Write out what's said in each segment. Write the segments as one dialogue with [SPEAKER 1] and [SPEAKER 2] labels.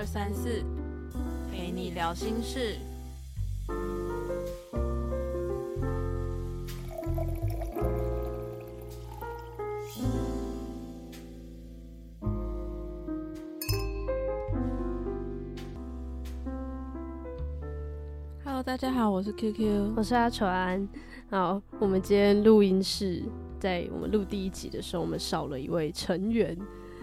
[SPEAKER 1] 二三四，陪你聊心事。Hello，大家好，我是 QQ，
[SPEAKER 2] 我是阿传。好，我们今天录音室在我们录第一集的时候，我们少了一位成员。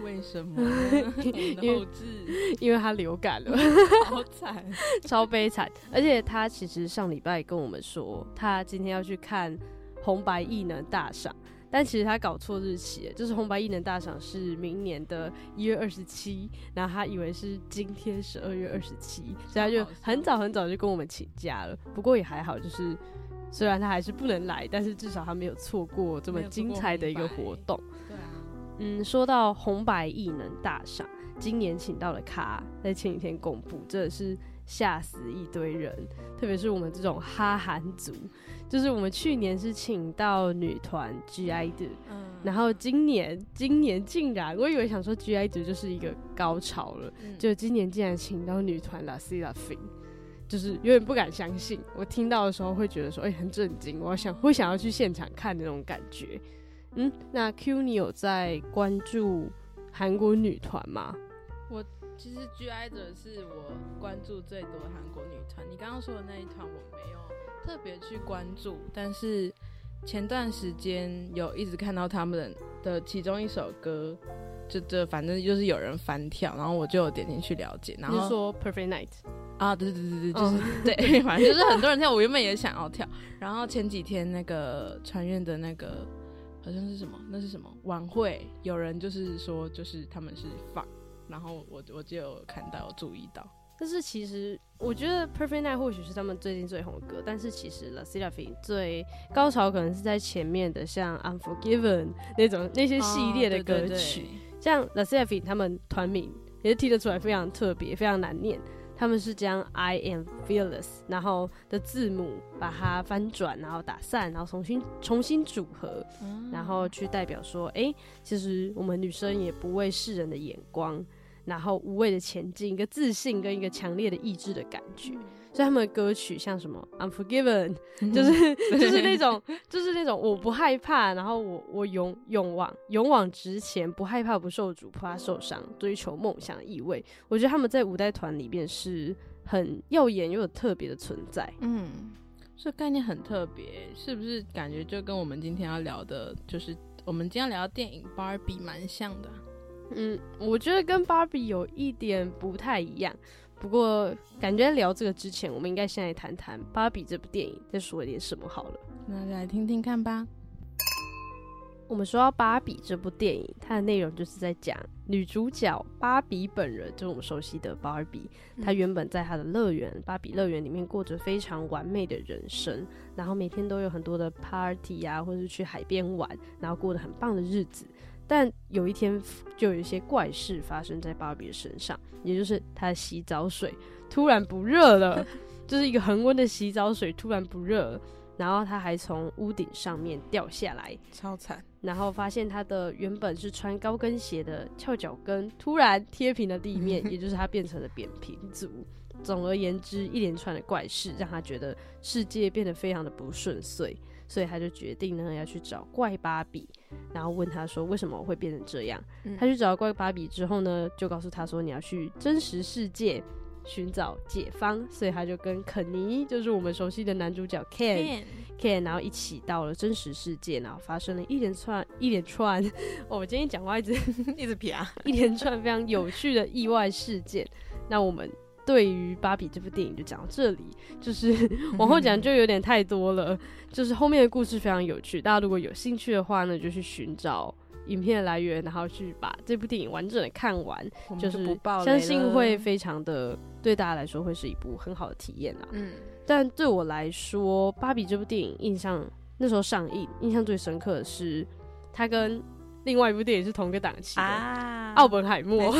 [SPEAKER 1] 为什么？因为
[SPEAKER 2] 因为他流感了，
[SPEAKER 1] 好惨，
[SPEAKER 2] 超悲惨。而且他其实上礼拜跟我们说，他今天要去看红白艺能大赏，但其实他搞错日期，就是红白艺能大赏是明年的一月二十七，然后他以为是今天十二月二十七，所以他就很早很早就跟我们请假了。不过也还好，就是虽然他还是不能来，但是至少他没有错过这么精彩的一个活动。嗯，说到红白艺能大赏，今年请到了卡，在前几天公布，真的是吓死一堆人，特别是我们这种哈韩族，就是我们去年是请到女团 G.I. 的，嗯，然后今年今年竟然，我以为想说 G I D 就是一个高潮了，就今年竟然请到女团 La C La Fin，就是有点不敢相信，我听到的时候会觉得说，哎，很震惊，我想会想要去现场看那种感觉。嗯，那 Q 你有在关注韩国女团吗？
[SPEAKER 1] 我其实 G I 者是我关注最多的韩国女团。你刚刚说的那一团我没有特别去关注，但是前段时间有一直看到他们的其中一首歌，就这反正就是有人翻跳，然后我就有点进去了解。然后
[SPEAKER 2] 说 Perfect Night
[SPEAKER 1] 啊，对对对对对，就是 对，反正就是很多人跳，我原本也想要跳。然后前几天那个传院的那个。好像是什么？那是什么晚会？有人就是说，就是他们是放，然后我我就有看到，有注意到。
[SPEAKER 2] 但是其实我觉得《Perfect Night》或许是他们最近最红的歌，但是其实《La c i l a f i 最高潮可能是在前面的，像《Unforgiven》那种那些系列的歌曲，像《La c i l a f i 他们团名也是听得出来非常特别，非常难念。他们是将 I am fearless，然后的字母把它翻转，然后打散，然后重新重新组合，然后去代表说，哎，其实我们女生也不畏世人的眼光，然后无畏的前进，一个自信跟一个强烈的意志的感觉。所以他们的歌曲像什么《Unforgiven》，就是 就是那种就是那种我不害怕，然后我我勇勇往勇往直前，不害怕不受阻，不怕受伤，追求梦想的意味。我觉得他们在五代团里面是很耀眼又有特别的存在。
[SPEAKER 1] 嗯，这概念很特别，是不是？感觉就跟我们今天要聊的，就是我们今天聊的电影《芭比》蛮像的。
[SPEAKER 2] 嗯，我觉得跟《芭比》有一点不太一样。不过，感觉聊这个之前，我们应该先来谈谈《芭比》这部电影，再说一点什么好了。
[SPEAKER 1] 那来听听看吧。
[SPEAKER 2] 我们说到《芭比》这部电影，它的内容就是在讲女主角芭比本人，就是我们熟悉的芭比。她原本在她的乐园——芭比乐园里面过着非常完美的人生，然后每天都有很多的 party 啊，或者是去海边玩，然后过得很棒的日子。但有一天，就有一些怪事发生在芭比的身上，也就是她的洗澡水突然不热了，就是一个恒温的洗澡水突然不热，然后她还从屋顶上面掉下来，
[SPEAKER 1] 超惨。
[SPEAKER 2] 然后发现她的原本是穿高跟鞋的翘脚跟突然贴平了地面，也就是她变成了扁平足。总而言之，一连串的怪事让她觉得世界变得非常的不顺遂。所以她就决定呢要去找怪芭比，然后问他说为什么会变成这样。他去找怪芭比之后呢，就告诉他说你要去真实世界寻找解方。所以他就跟肯尼，就是我们熟悉的男主角 Ken，Ken，然后一起到了真实世界，然后发生了一连串一连串，我今天讲话一直
[SPEAKER 1] 一直撇，
[SPEAKER 2] 一连串非常有趣的意外事件。那我们。对于芭比这部电影就讲到这里，就是 往后讲就有点太多了。就是后面的故事非常有趣，大家如果有兴趣的话呢，就去寻找影片的来源，然后去把这部电影完整的看完。就是相信会非常的对大家来说会是一部很好的体验啊。嗯，但对我来说，芭比这部电影印象那时候上映，印象最深刻的是它跟。另外一部电影是同一个档期的《奥本海默》，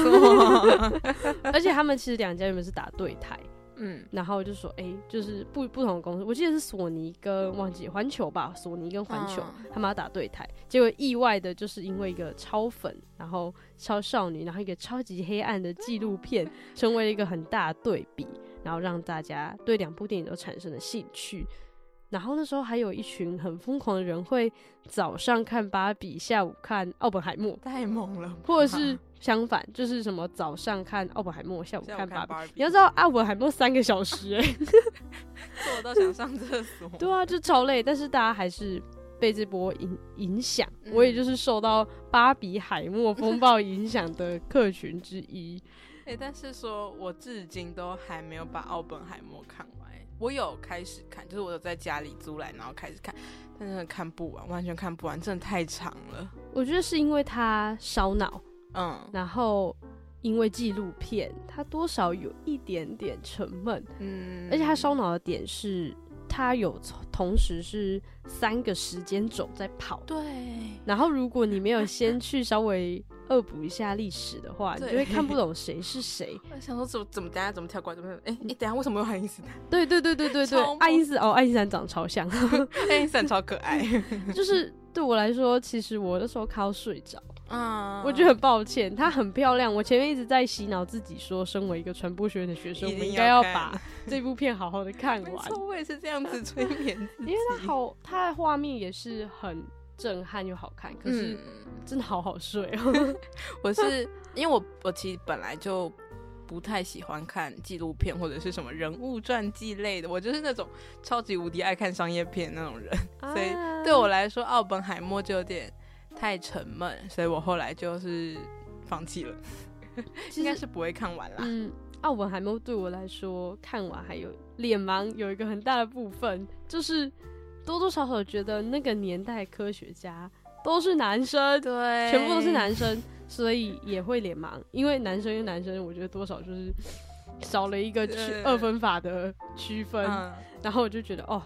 [SPEAKER 2] 而且他们其实两家原本是打对台，嗯，然后就说，哎，就是不不同的公司，我记得是索尼跟忘记环球吧，索尼跟环球他们要打对台，结果意外的就是因为一个超粉，然后超少女，然后一个超级黑暗的纪录片，成为了一个很大的对比，然后让大家对两部电影都产生了兴趣。然后那时候还有一群很疯狂的人，会早上看芭比，下午看奥本海默，
[SPEAKER 1] 太猛了。
[SPEAKER 2] 或者是相反，就是什么早上看奥本海默，下午看芭
[SPEAKER 1] 比。
[SPEAKER 2] 你要知道，奥本海默三个小时，哎，
[SPEAKER 1] 坐到想上厕所。
[SPEAKER 2] 对啊，就超累。但是大家还是被这波影影响，我也就是受到芭比海默风暴影响的客群之一。
[SPEAKER 1] 哎，但是说我至今都还没有把奥本海默看完。我有开始看，就是我有在家里租来，然后开始看，但是看不完，完全看不完，真的太长了。
[SPEAKER 2] 我觉得是因为它烧脑，嗯，然后因为纪录片，它多少有一点点沉闷，嗯，而且它烧脑的点是，它有同时是三个时间轴在跑，
[SPEAKER 1] 对，
[SPEAKER 2] 然后如果你没有先去稍微。恶补一下历史的话，你就会看不懂谁是谁。
[SPEAKER 1] 我想说怎么怎么等下怎么跳过来怎么？哎，你 等下为什么有爱因斯坦？
[SPEAKER 2] 对对对对对对，爱因斯哦，爱因斯坦长超像，
[SPEAKER 1] 爱因斯坦超可爱。
[SPEAKER 2] 就是对我来说，其实我那时候看到睡着啊，我觉得很抱歉。她很漂亮，我前面一直在洗脑自己说，身为一个传播学院的学生，我应该要把 这部片好好的看完。
[SPEAKER 1] 我也是这样子催眠，因
[SPEAKER 2] 为它好，它的画面也是很。震撼又好看，可是真的好好睡哦。
[SPEAKER 1] 我是因为我我其实本来就不太喜欢看纪录片或者是什么人物传记类的，我就是那种超级无敌爱看商业片那种人，所以对我来说，奥本海默就有点太沉闷，所以我后来就是放弃了，应该是不会看完啦。
[SPEAKER 2] 嗯，奥本海默对我来说看完还有脸盲，有一个很大的部分就是。多多少少觉得那个年代科学家都是男生，
[SPEAKER 1] 对，
[SPEAKER 2] 全部都是男生，所以也会脸盲。因为男生跟男生，我觉得多少就是少了一个区二分法的区分。然后我就觉得，哦，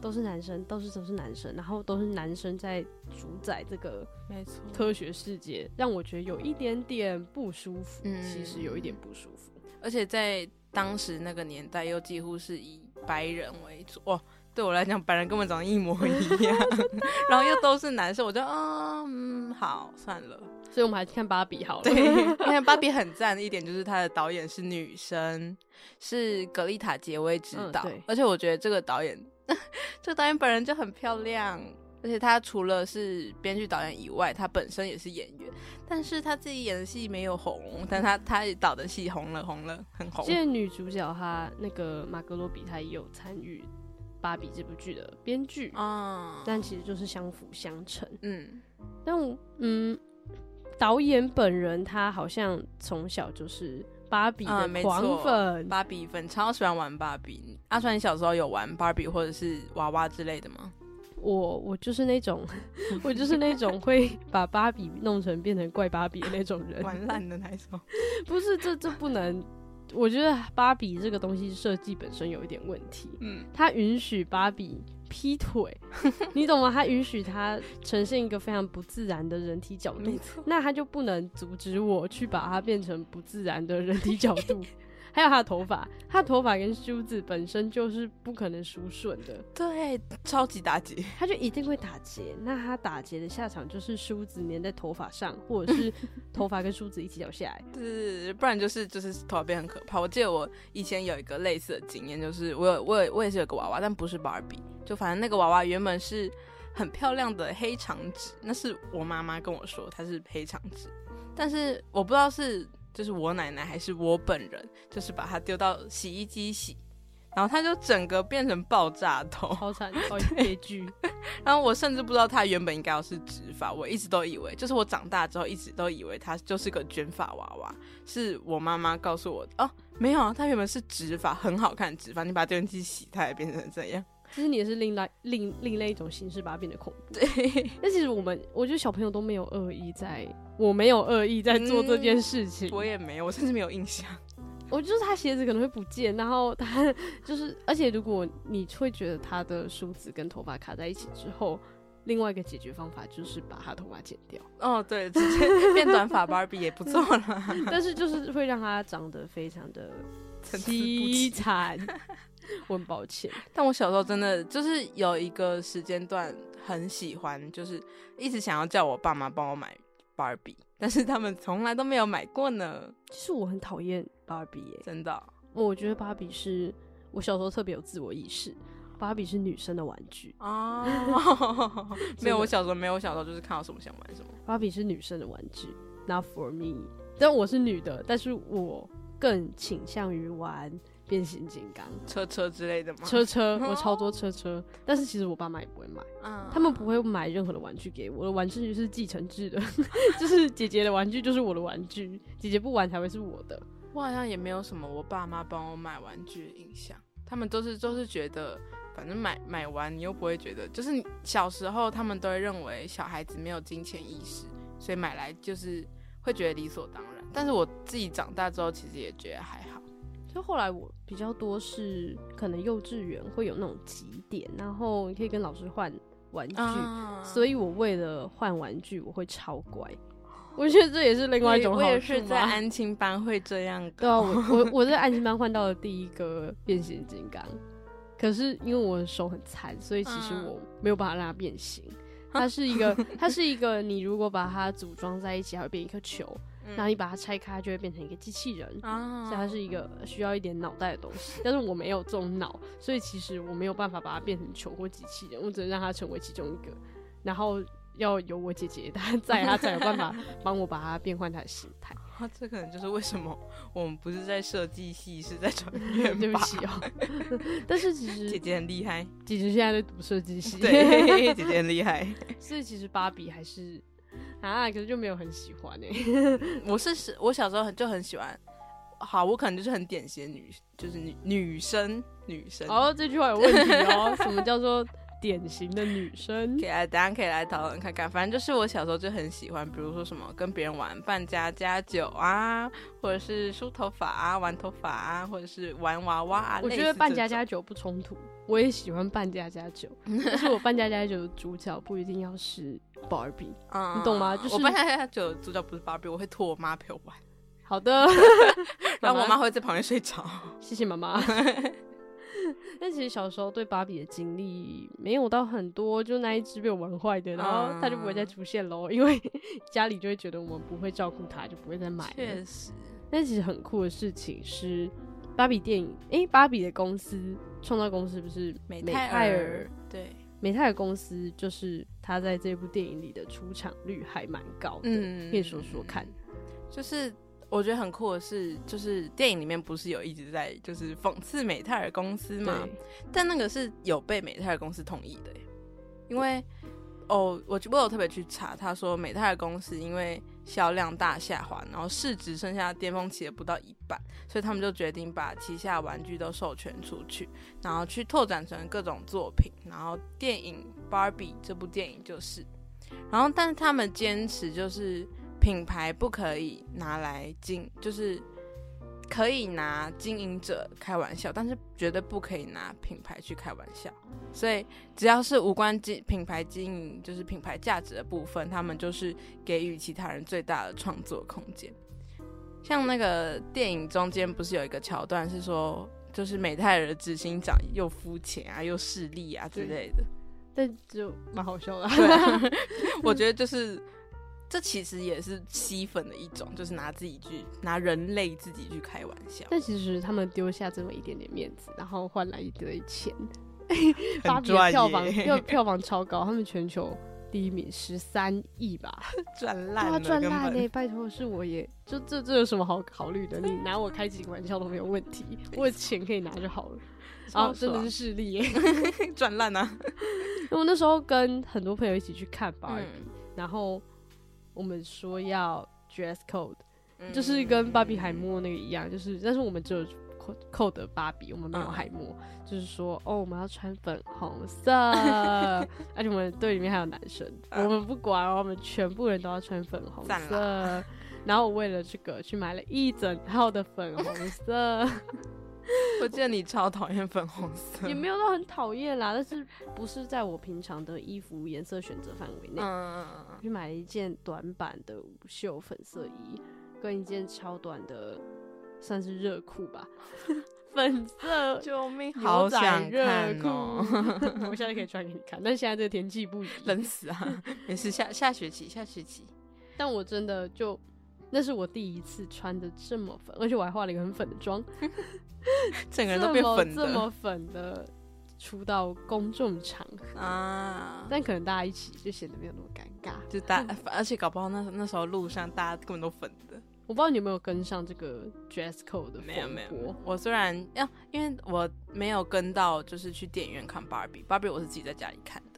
[SPEAKER 2] 都是男生，都是都是男生，然后都是男生在主宰这个
[SPEAKER 1] 没错
[SPEAKER 2] 科学世界，让我觉得有一点点不舒服。嗯，其实有一点不舒服，
[SPEAKER 1] 而且在当时那个年代，又几乎是以白人为主。哇。对我来讲，白人根本长得一模一样，然后又都是男生，我就嗯，好算了。
[SPEAKER 2] 所以我们还是看芭比好了。
[SPEAKER 1] 对，因为芭比很赞的一点就是它的导演是女生，是格丽塔·杰威指导，而且我觉得这个导演，这个导演本人就很漂亮，而且他除了是编剧导演以外，他本身也是演员，但是他自己演的戏没有红，但他他导的戏红了，红了，很红。
[SPEAKER 2] 现在女主角她那个马格罗比，她也有参与。芭比这部剧的编剧啊，但其实就是相辅相成。嗯，但嗯，导演本人他好像从小就是芭比的狂粉，
[SPEAKER 1] 芭比粉超喜欢玩芭比。阿川，你小时候有玩芭比或者是娃娃之类的吗？
[SPEAKER 2] 我我就是那种，我就是那种会把芭比弄成变成怪芭比的那种人，
[SPEAKER 1] 玩烂的那种。
[SPEAKER 2] 不是，这这不能。我觉得芭比这个东西设计本身有一点问题，嗯，它允许芭比劈腿，你懂吗？他允许他呈现一个非常不自然的人体角度，那他就不能阻止我去把它变成不自然的人体角度。还有他的头发，他的头发跟梳子本身就是不可能梳顺的，
[SPEAKER 1] 对，超级打结，
[SPEAKER 2] 他就一定会打结。那他打结的下场就是梳子粘在头发上，或者是 头发跟梳子一起掉下来，
[SPEAKER 1] 对，不然就是就是头发变很可怕。我记得我以前有一个类似的经验，就是我有我有我也是有个娃娃，但不是芭比，就反正那个娃娃原本是很漂亮的黑长直，那是我妈妈跟我说它是黑长直，但是我不知道是。就是我奶奶还是我本人，就是把它丢到洗衣机洗，然后它就整个变成爆炸头，
[SPEAKER 2] 好惨，好悲剧。
[SPEAKER 1] 然后我甚至不知道它原本应该要是直发，我一直都以为，就是我长大之后一直都以为它就是个卷发娃娃。是我妈妈告诉我的，哦，没有啊，它原本是直发，很好看直发，你把它丢进去洗，它也变成这样。
[SPEAKER 2] 其实你也是另外另另类一种形式把它变得恐怖。
[SPEAKER 1] 对，
[SPEAKER 2] 但其实我们我觉得小朋友都没有恶意，在我没有恶意在做这件事情，
[SPEAKER 1] 我也没有，我甚至没有印象。
[SPEAKER 2] 我就是他鞋子可能会不见，然后他就是，而且如果你会觉得他的梳子跟头发卡在一起之后，另外一个解决方法就是把他头发剪掉。
[SPEAKER 1] 哦，对，直接变短发芭比也不错了。
[SPEAKER 2] 但是就是会让他长得非常的。凄。惨，我很抱歉。
[SPEAKER 1] 但我小时候真的就是有一个时间段很喜欢，就是一直想要叫我爸妈帮我买芭比，但是他们从来都没有买过呢，
[SPEAKER 2] 其实我很讨厌芭比耶，
[SPEAKER 1] 真的。
[SPEAKER 2] 我觉得芭比是我小时候特别有自我意识，芭比是女生的玩具，
[SPEAKER 1] 哦，没有，我小时候没有，我小时候就是看到什么想玩什么。
[SPEAKER 2] 芭比是女生的玩具，not for me。但我是女的，但是我更倾向于玩变形金刚、
[SPEAKER 1] 车车之类的吗？
[SPEAKER 2] 车车，我超多车车。但是其实我爸妈也不会买，
[SPEAKER 1] 嗯，
[SPEAKER 2] 他们不会买任何的玩具给我，我的玩具是继承制的，就是姐姐的玩具就是我的玩具，姐姐不玩才会是我的。
[SPEAKER 1] 我好像也没有什么我爸妈帮我买玩具的印象，他们都是都是觉得，反正买买完你又不会觉得，就是小时候他们都会认为小孩子没有金钱意识，所以买来就是会觉得理所当然。但是我自己长大之后，其实也觉得还好。
[SPEAKER 2] 就后来我比较多是可能幼稚园会有那种集点，然后你可以跟老师换玩具，
[SPEAKER 1] 啊
[SPEAKER 2] 所以我为了换玩具我会超乖。我觉得这也是另外一种好处
[SPEAKER 1] 我也是在安亲班会这样搞。
[SPEAKER 2] 对啊，我我我在安亲班换到了第一个变形金刚，可是因为我的手很残，所以其实
[SPEAKER 1] 嗯
[SPEAKER 2] 我没有办法让它变形。它是一个，它是一个，你如果把它组装在一起，它会变一颗球，
[SPEAKER 1] 嗯
[SPEAKER 2] 然后你把它拆开，它就会变成一个机器人。
[SPEAKER 1] 啊
[SPEAKER 2] 所以它是一个需要一点脑袋的东西，但是我没有这种脑，所以其实我没有办法把它变成球或机器人，我只能让它成为其中一个，然后要有我姐姐她在，她才有办法 帮我把它变换它的形态。
[SPEAKER 1] 啊，这可能就是为什么我们不是在设计系，是在传院吧
[SPEAKER 2] 对不起哦，但是其实
[SPEAKER 1] 姐姐很厉害，
[SPEAKER 2] 姐姐现在在读设计系，
[SPEAKER 1] 对，姐姐很厉害。
[SPEAKER 2] 所以其实芭比还是啊，可是就没有很喜欢哎、
[SPEAKER 1] 我是是我小时候很就很喜欢，好，我可能就是很典型的女，就是女女生女生。
[SPEAKER 2] 哦，这句话有问题哦，什么叫做典型的女生
[SPEAKER 1] 可？以来，大家可以来讨论看看。反正就是我小时候就很喜欢，比如说什么跟别人玩扮家家酒啊，或者是梳头发啊、玩头发啊，或者是玩娃娃啊。
[SPEAKER 2] 我觉得扮家
[SPEAKER 1] 家
[SPEAKER 2] 家酒不冲突，我也喜欢扮家家酒，但是我扮家家酒的主角不一定要是 Barbie。
[SPEAKER 1] 嗯
[SPEAKER 2] 你懂吗就是
[SPEAKER 1] 我扮家家酒的主角不是芭比，我会托我妈陪我玩，
[SPEAKER 2] 好的，
[SPEAKER 1] 然后我妈会在旁边睡着。
[SPEAKER 2] 谢谢妈妈。但其实小时候对芭比的经历没有到很多，就那一只被我玩坏的，然后它就不会再出现喽，因为 家里就会觉得我们不会照顾它，就不会再买了。
[SPEAKER 1] 确实，
[SPEAKER 2] 但其实很酷的事情是，芭比电影，诶，芭比的公司创造公司不是
[SPEAKER 1] 美
[SPEAKER 2] 美
[SPEAKER 1] 泰尔
[SPEAKER 2] 泰尔，
[SPEAKER 1] 对，
[SPEAKER 2] 美泰尔公司就是它在这部电影里的出场率还蛮高的，
[SPEAKER 1] 嗯
[SPEAKER 2] 可以说说看。
[SPEAKER 1] 就是我觉得很酷的是，就是电影里面不是有一直在就是讽刺美泰尔公司嘛？但那个是有被美泰尔公司同意的，因为哦，我我有特别去查，他说美泰尔公司因为销量大下滑，然后市值剩下巅峰期的不到一半，所以他们就决定把旗下玩具都授权出去，然后去拓展成各种作品，然后电影《芭比》这部电影就是，然后但是他们坚持就是品牌不可以拿来经，就是可以拿经营者开玩笑，但是绝对不可以拿品牌去开玩笑。所以只要是无关经品牌经营，就是品牌价值的部分，他们就是给予其他人最大的创作空间。像那个电影中间不是有一个桥段是说，就是美泰尔的执行长又肤浅啊，又势利啊之类的。
[SPEAKER 2] 但就蛮好笑的。
[SPEAKER 1] 对啊，我觉得就是这其实也是吸粉的一种，就是拿自己去拿人类自己去开玩笑，
[SPEAKER 2] 但其实他们丢下这么一点点面子，然后换来一堆钱，芭比的票房
[SPEAKER 1] 耶
[SPEAKER 2] 票票房超高，他们全球第一名十三亿吧，
[SPEAKER 1] 赚烂了，根
[SPEAKER 2] 赚烂嘞！拜托，是我也就这这有什么好考虑的？你拿我开几个玩笑都没有问题，我有钱可以拿就好了。啊，真的是势利耶！
[SPEAKER 1] 赚烂啊！
[SPEAKER 2] 我那时候跟很多朋友一起去看芭比，
[SPEAKER 1] 嗯
[SPEAKER 2] 然后我们说要 dress code，
[SPEAKER 1] 嗯。
[SPEAKER 2] 就是跟芭比海默那个一样，就是但是我们只有扣扣的芭比，我们没有
[SPEAKER 1] 嗯。
[SPEAKER 2] 海默，就是说哦，我们要穿粉红色，而且我们队里面还有男生，
[SPEAKER 1] 嗯。
[SPEAKER 2] 我们不管哦，我们全部人都要穿粉红色。然后我为了这个去买了一整套的粉红色，
[SPEAKER 1] 我记得你超讨厌粉红色，
[SPEAKER 2] 也没有到很讨厌啦，但是不是在我平常的衣服颜色选择范围内。
[SPEAKER 1] 嗯，
[SPEAKER 2] 嗯嗯去买了一件短版的无袖粉色衣，跟一件超短的算是热裤吧，粉色
[SPEAKER 1] 救命！好想
[SPEAKER 2] 热
[SPEAKER 1] 看
[SPEAKER 2] 裤
[SPEAKER 1] 哦，，
[SPEAKER 2] 我现在可以穿给你看，但是现在这个天气不，
[SPEAKER 1] 冷死啊！没事，下下学期，下学期。
[SPEAKER 2] 但我真的就那是我第一次穿的这么粉，而且我还化了一个很粉的妆，
[SPEAKER 1] 整个人都变粉
[SPEAKER 2] 这么这么粉的出到公众场合，
[SPEAKER 1] 啊！
[SPEAKER 2] 但可能大家一起就显得没有那么尴尬。
[SPEAKER 1] 就大，而且搞不好那那时候路上大家根本都粉的。
[SPEAKER 2] 我不知道你有没有跟上这个 dress code 的
[SPEAKER 1] 没有没有我虽然要，因为我没有跟到，就是去电影院看 Barbie，Barbie 我是自己在家里看的。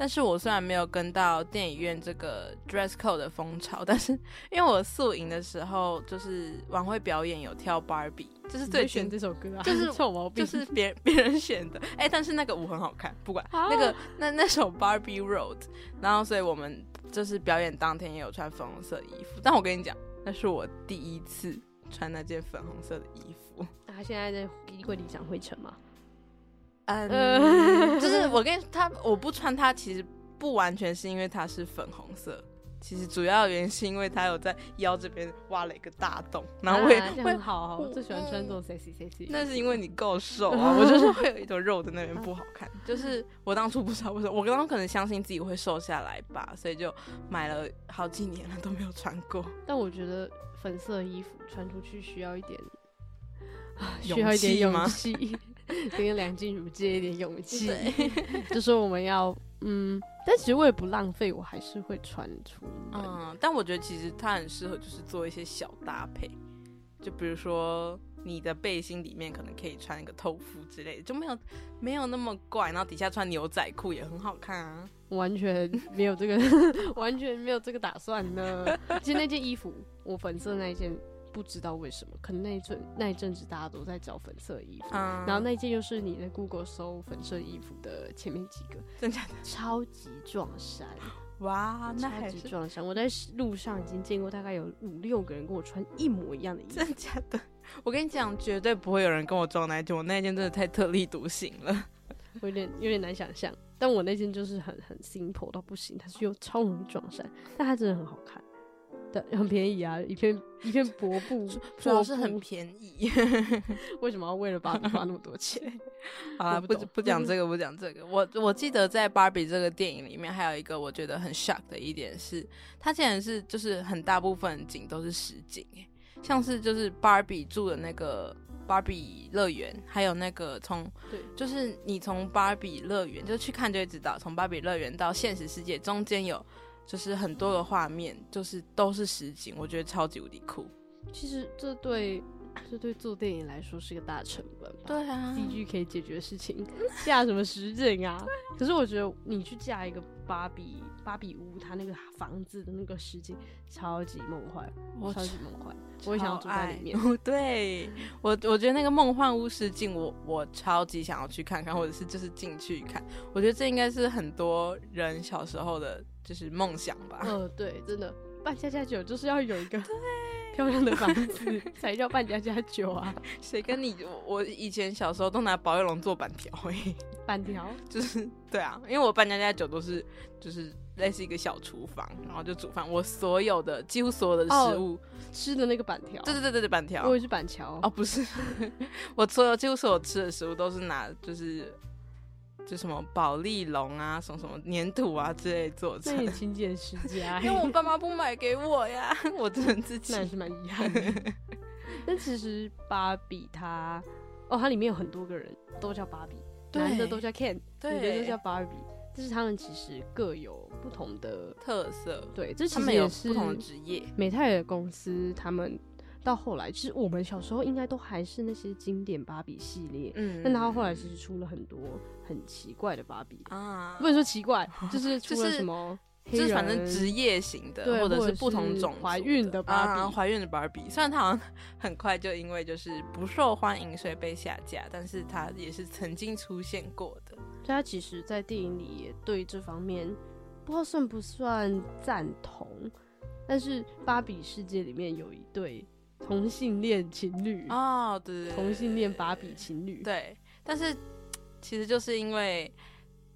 [SPEAKER 1] 但是我虽然没有跟到电影院这个 dress code 的风潮，但是因为我宿营的时候，就是晚会表演有跳芭比，这是最
[SPEAKER 2] 选
[SPEAKER 1] 经
[SPEAKER 2] 这首歌啊，
[SPEAKER 1] 就是
[SPEAKER 2] 臭毛病，
[SPEAKER 1] 就是别别人选的，哎、但是那个舞很好看，不管、
[SPEAKER 2] 啊
[SPEAKER 1] 那个那那首 Barbie Road，然后所以我们就是表演当天也有穿粉红色衣服，但我跟你讲，那是我第一次穿那件粉红色的衣服，
[SPEAKER 2] 他现在在衣柜里长灰尘嘛？
[SPEAKER 1] 嗯，就是我跟他我不穿它，其实不完全是因为它是粉红色。其实主要原因是因为它有在腰这边挖了一个大洞，然后会、
[SPEAKER 2] 啊
[SPEAKER 1] 会
[SPEAKER 2] 很好啊，我
[SPEAKER 1] 我
[SPEAKER 2] 最喜欢穿这种 sexy sexy。
[SPEAKER 1] 那是因为你够瘦啊，我就是会有一坨肉在那边不好看。就是我当初不知道为什么，我刚刚可能相信自己会瘦下来吧，所以就买了好几年了都没有穿过。
[SPEAKER 2] 但我觉得粉色衣服穿出去需要一点，需要一点勇
[SPEAKER 1] 气，
[SPEAKER 2] 跟梁静茹借一点勇气。就说我们要，嗯，但其实我也不浪费，我还是会穿出门。
[SPEAKER 1] 嗯，但我觉得其实它很适合就是做一些小搭配，就比如说你的背心里面可能可以穿一个透肤之类的，就没有没有那么怪，然后底下穿牛仔裤也很好看啊。
[SPEAKER 2] 完全没有这个，完全没有这个打算呢。其实那件衣服，我粉色那一件，不知道为什么，可能那一阵那一阵子大家都在找粉色衣服，
[SPEAKER 1] 嗯，
[SPEAKER 2] 然后那件就是你在 Google 搜粉色衣服的前面几个，
[SPEAKER 1] 真假的
[SPEAKER 2] 超级撞衫，
[SPEAKER 1] 哇，那
[SPEAKER 2] 超
[SPEAKER 1] 还是
[SPEAKER 2] 级撞衫。我在路上已经见过大概有五六个人跟我穿一模一样的衣服，
[SPEAKER 1] 真的假的？我跟你讲，绝对不会有人跟我撞那一件，我那一件真的太特立独行了。
[SPEAKER 2] 我有点有点难想象。但我那件就是很很 simple 到不行，它是又超容易撞衫，但它真的很好看，对，很便宜啊，一片一片薄布，
[SPEAKER 1] 主要是很便宜。
[SPEAKER 2] 为什么要为了芭比花那么多钱？
[SPEAKER 1] 好啦，
[SPEAKER 2] 不
[SPEAKER 1] 不不讲这个，不讲这个。我我记得在芭比这个电影里面，还有一个我觉得很 shock 的一点是，它竟然是就是很大部分景都是实景，哎，像是就是芭比住的那个芭比乐园，还有那个从
[SPEAKER 2] 对，
[SPEAKER 1] 就是你从芭比乐园就去看就会知道，从芭比乐园到现实世界中间有就是很多个画面，就是都是实景，我觉得超级无敌酷。
[SPEAKER 2] 其实这对这对做电影来说是个大成本吧。
[SPEAKER 1] 对啊
[SPEAKER 2] CG 可以解决的事情，架什么实景啊？可是我觉得你去架一个芭比芭比屋，它那个房子的那个实景超级梦幻，
[SPEAKER 1] 我
[SPEAKER 2] 超级梦幻，我也想要住在里面。
[SPEAKER 1] 对我，我觉得那个梦幻屋实景，我我超级想要去看看，或者是就是进去看。我觉得这应该是很多人小时候的就是梦想吧。
[SPEAKER 2] 呃，对，真的办家家酒就是要有一个 漂亮的房子 才叫办家家酒啊，
[SPEAKER 1] 谁跟你？我我以前小时候都拿保育龙做板条、欸，
[SPEAKER 2] 板条。
[SPEAKER 1] 就是对啊，因为我办家家酒都是就是类似一个小厨房，然后就煮饭。我所有的几乎所有的食物，
[SPEAKER 2] 吃的那个板条，
[SPEAKER 1] 对对对对对，板条
[SPEAKER 2] 我也是板桥
[SPEAKER 1] 哦，不是，我所有几乎所有吃的食物都是拿就是就什么宝丽龙啊，什么什么粘土啊之类做
[SPEAKER 2] 那
[SPEAKER 1] 成
[SPEAKER 2] 也。勤俭持家，
[SPEAKER 1] 因为我爸妈不买给我呀，我只能自己
[SPEAKER 2] 那。也是蛮遗憾的。但其实芭比它，哦，它里面有很多个人都叫芭比，
[SPEAKER 1] 对
[SPEAKER 2] 男的都叫 Ken，
[SPEAKER 1] 对
[SPEAKER 2] 女的都叫芭比，但是他们其实各有不同的，
[SPEAKER 1] 特色，
[SPEAKER 2] 对，这其
[SPEAKER 1] 他们有
[SPEAKER 2] 实也是
[SPEAKER 1] 不同的职业。
[SPEAKER 2] 美泰尔公司他们到后来，其实我们小时候应该都还是那些经典芭比系列，
[SPEAKER 1] 嗯
[SPEAKER 2] 但他后来其实出了很多很奇怪的芭比，
[SPEAKER 1] 啊
[SPEAKER 2] 不，能说奇怪，就是出了
[SPEAKER 1] 就是
[SPEAKER 2] 什么
[SPEAKER 1] 就，是反正职业型的，或者是不同
[SPEAKER 2] 是
[SPEAKER 1] 种族
[SPEAKER 2] 怀孕的芭比
[SPEAKER 1] 啊怀孕的芭比。虽然他好像很快就因为就是不受欢迎，所以被下架，但是他也是曾经出现过的。
[SPEAKER 2] 所以他其实，在电影里也对这方面不知道算不算赞同，但是芭比世界里面有一对同性恋情侣，
[SPEAKER 1] 哦，对对对，
[SPEAKER 2] 同性恋芭比情侣，
[SPEAKER 1] 对，但是其实就是因为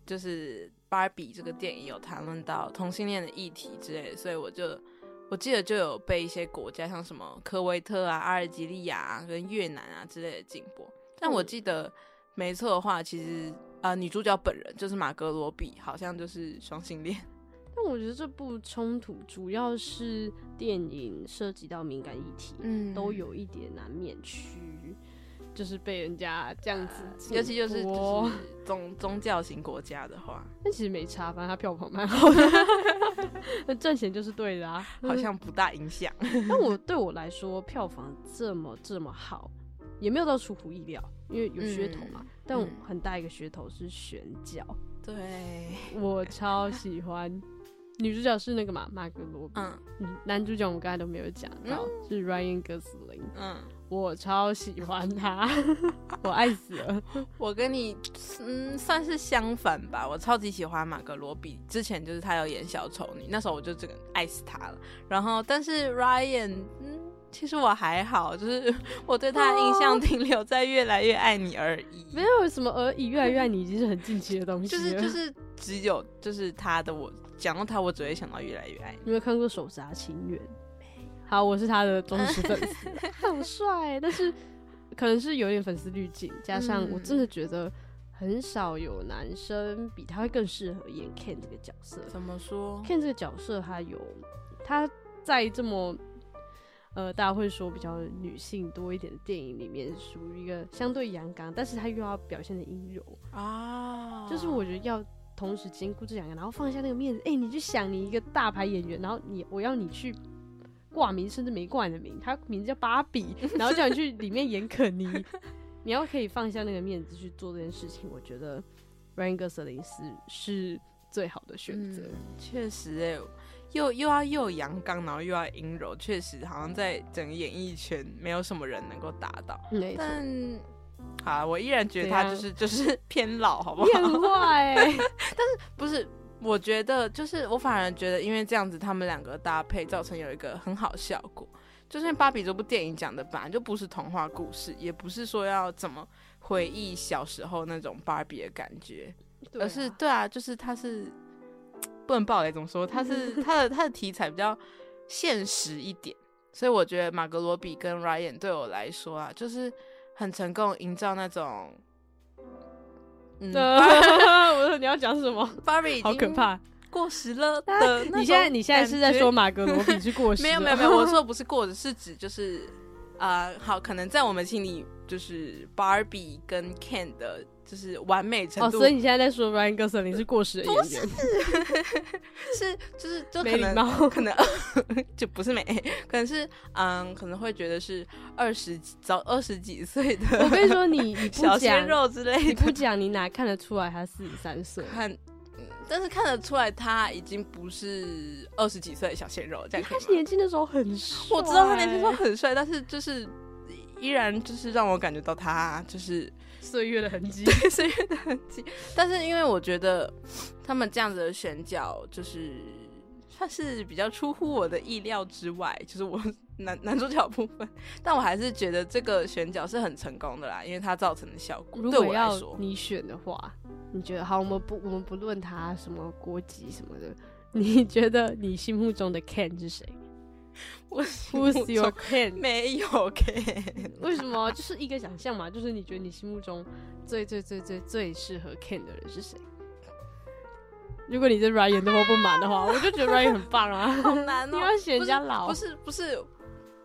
[SPEAKER 1] 就是芭比这个电影有谈论到同性恋的议题之类的，所以我就我记得就有被一些国家，像什么科威特啊、阿尔及利亚啊、跟越南啊之类的禁播。但我记得没错的话，其实啊，女主角本人就是马格罗比，好像就是双性恋。
[SPEAKER 2] 但我觉得这部冲突主要是电影涉及到敏感议题，
[SPEAKER 1] 嗯
[SPEAKER 2] 都有一点难免去，就是被人家这样子，
[SPEAKER 1] 尤其就是就是 宗宗教型国家的话，
[SPEAKER 2] 但其实没差，反正它票房蛮好的，那赚钱就是对的啊，
[SPEAKER 1] 好像不大影响。
[SPEAKER 2] 但我对我来说，票房这么这么好，也没有到出乎意料，因为有噱头嘛。但我很大一个噱头是选角，
[SPEAKER 1] 对
[SPEAKER 2] 我超喜欢。女主角是那个嘛，马格罗比。嗯，男主角我们刚才都没有讲到，是 Ryan 哥斯林。嗯，我超喜欢他，我爱死了。
[SPEAKER 1] 我跟你嗯算是相反吧，我超级喜欢马格罗比。之前就是他有演小丑女，那时候我就这个爱死他了。然后，但是 Ryan，嗯，其实我还好，就是 我对他的印象停留在越来越爱你而已。
[SPEAKER 2] 没有什么而已，越来越爱你已经是很近期的东西。
[SPEAKER 1] 就是就是只有就是他的我。讲到他，我只会想到越来越爱你。
[SPEAKER 2] 有没有看过《手札情缘》？好，我是他的忠实粉丝，很帅。但是可能是有点粉丝滤镜，加上我真的觉得很少有男生比他会更适合演 Ken 这个角色。
[SPEAKER 1] 怎么说
[SPEAKER 2] ？Ken 这个角色，他有他在这么呃大家会说比较女性多一点的电影里面，属于一个相对阳刚，但是他又要表现的阴柔啊。就是我觉得要。同时兼顾这两个，然后放下那个面子，哎，你就想你一个大牌演员，然后你我要你去挂名，甚至没挂你的名，他名字叫芭比，然后叫你去里面演肯尼，你要可以放下那个面子去做这件事情，我觉得 Ryan Gosling 是是最好的选择。
[SPEAKER 1] 确实，哎，又又要又阳刚，然后又要阴柔，确实好像在整个演艺圈没有什么人能够达到。但好，我依然觉得他就是 就是偏老，好不好？
[SPEAKER 2] 很坏，但
[SPEAKER 1] 是不是？我觉得就是我反而觉得，因为这样子他们两个搭配，造成有一个很好效果。就是芭比这部电影讲的本来就不是童话故事，也不是说要怎么回忆小时候那种芭比的感觉，而是对啊，就是它是不能爆雷，怎么说？它是它的它的题材比较现实一点，所以我觉得马格罗比跟 Ryan 对我来说啊，就是。很成功，营造那种。
[SPEAKER 2] 嗯，我说你要讲什么
[SPEAKER 1] ？Barbie
[SPEAKER 2] 好可怕，
[SPEAKER 1] 过时了的。
[SPEAKER 2] 你现在你现在是在说马格罗比是过时？
[SPEAKER 1] 没有没有没有，我说 不是过时，是指就是啊，好，可能在我们心里就是 Barbie 跟 Ken 的。就是完美程度，
[SPEAKER 2] 所以你现在在说 Ryan Gosling 是过时的演员，
[SPEAKER 1] 是 就是就可能可能 就不是美，可能是嗯可能会觉得是二十早二十几岁的。
[SPEAKER 2] 我跟你说，你你不
[SPEAKER 1] 讲肉之类的，
[SPEAKER 2] 你不讲，你哪看得出来他四十三岁？
[SPEAKER 1] 看，但是看得出来他已经不是二十几岁的小鲜肉，这样
[SPEAKER 2] 他年轻的时候很帅，
[SPEAKER 1] 我知道他年轻时候很帅，但是就是依然就是让我感觉到他就是。
[SPEAKER 2] 岁月的痕迹，
[SPEAKER 1] 岁月的痕迹。但是因为我觉得他们这样子的选角，就是算是比较出乎我的意料之外，就是我男男主角部分。但我还是觉得这个选角是很成功的啦，因为它造成的效果。对我来说，
[SPEAKER 2] 你选的话，你觉得好？我们不，我们不论他什么国籍什么的，你觉得你心目中的 Ken 是谁？
[SPEAKER 1] 我
[SPEAKER 2] Who's your Ken？
[SPEAKER 1] 没有 Ken，
[SPEAKER 2] 为什么？就是一个想象嘛，就是你觉得你心目中最最最最最适合 Ken 的人是谁？如果你对 Ryan 那么不满的话，我就觉得 Ryan 很棒啊。
[SPEAKER 1] 好难哦，
[SPEAKER 2] 你要嫌人家老？
[SPEAKER 1] 不是不是，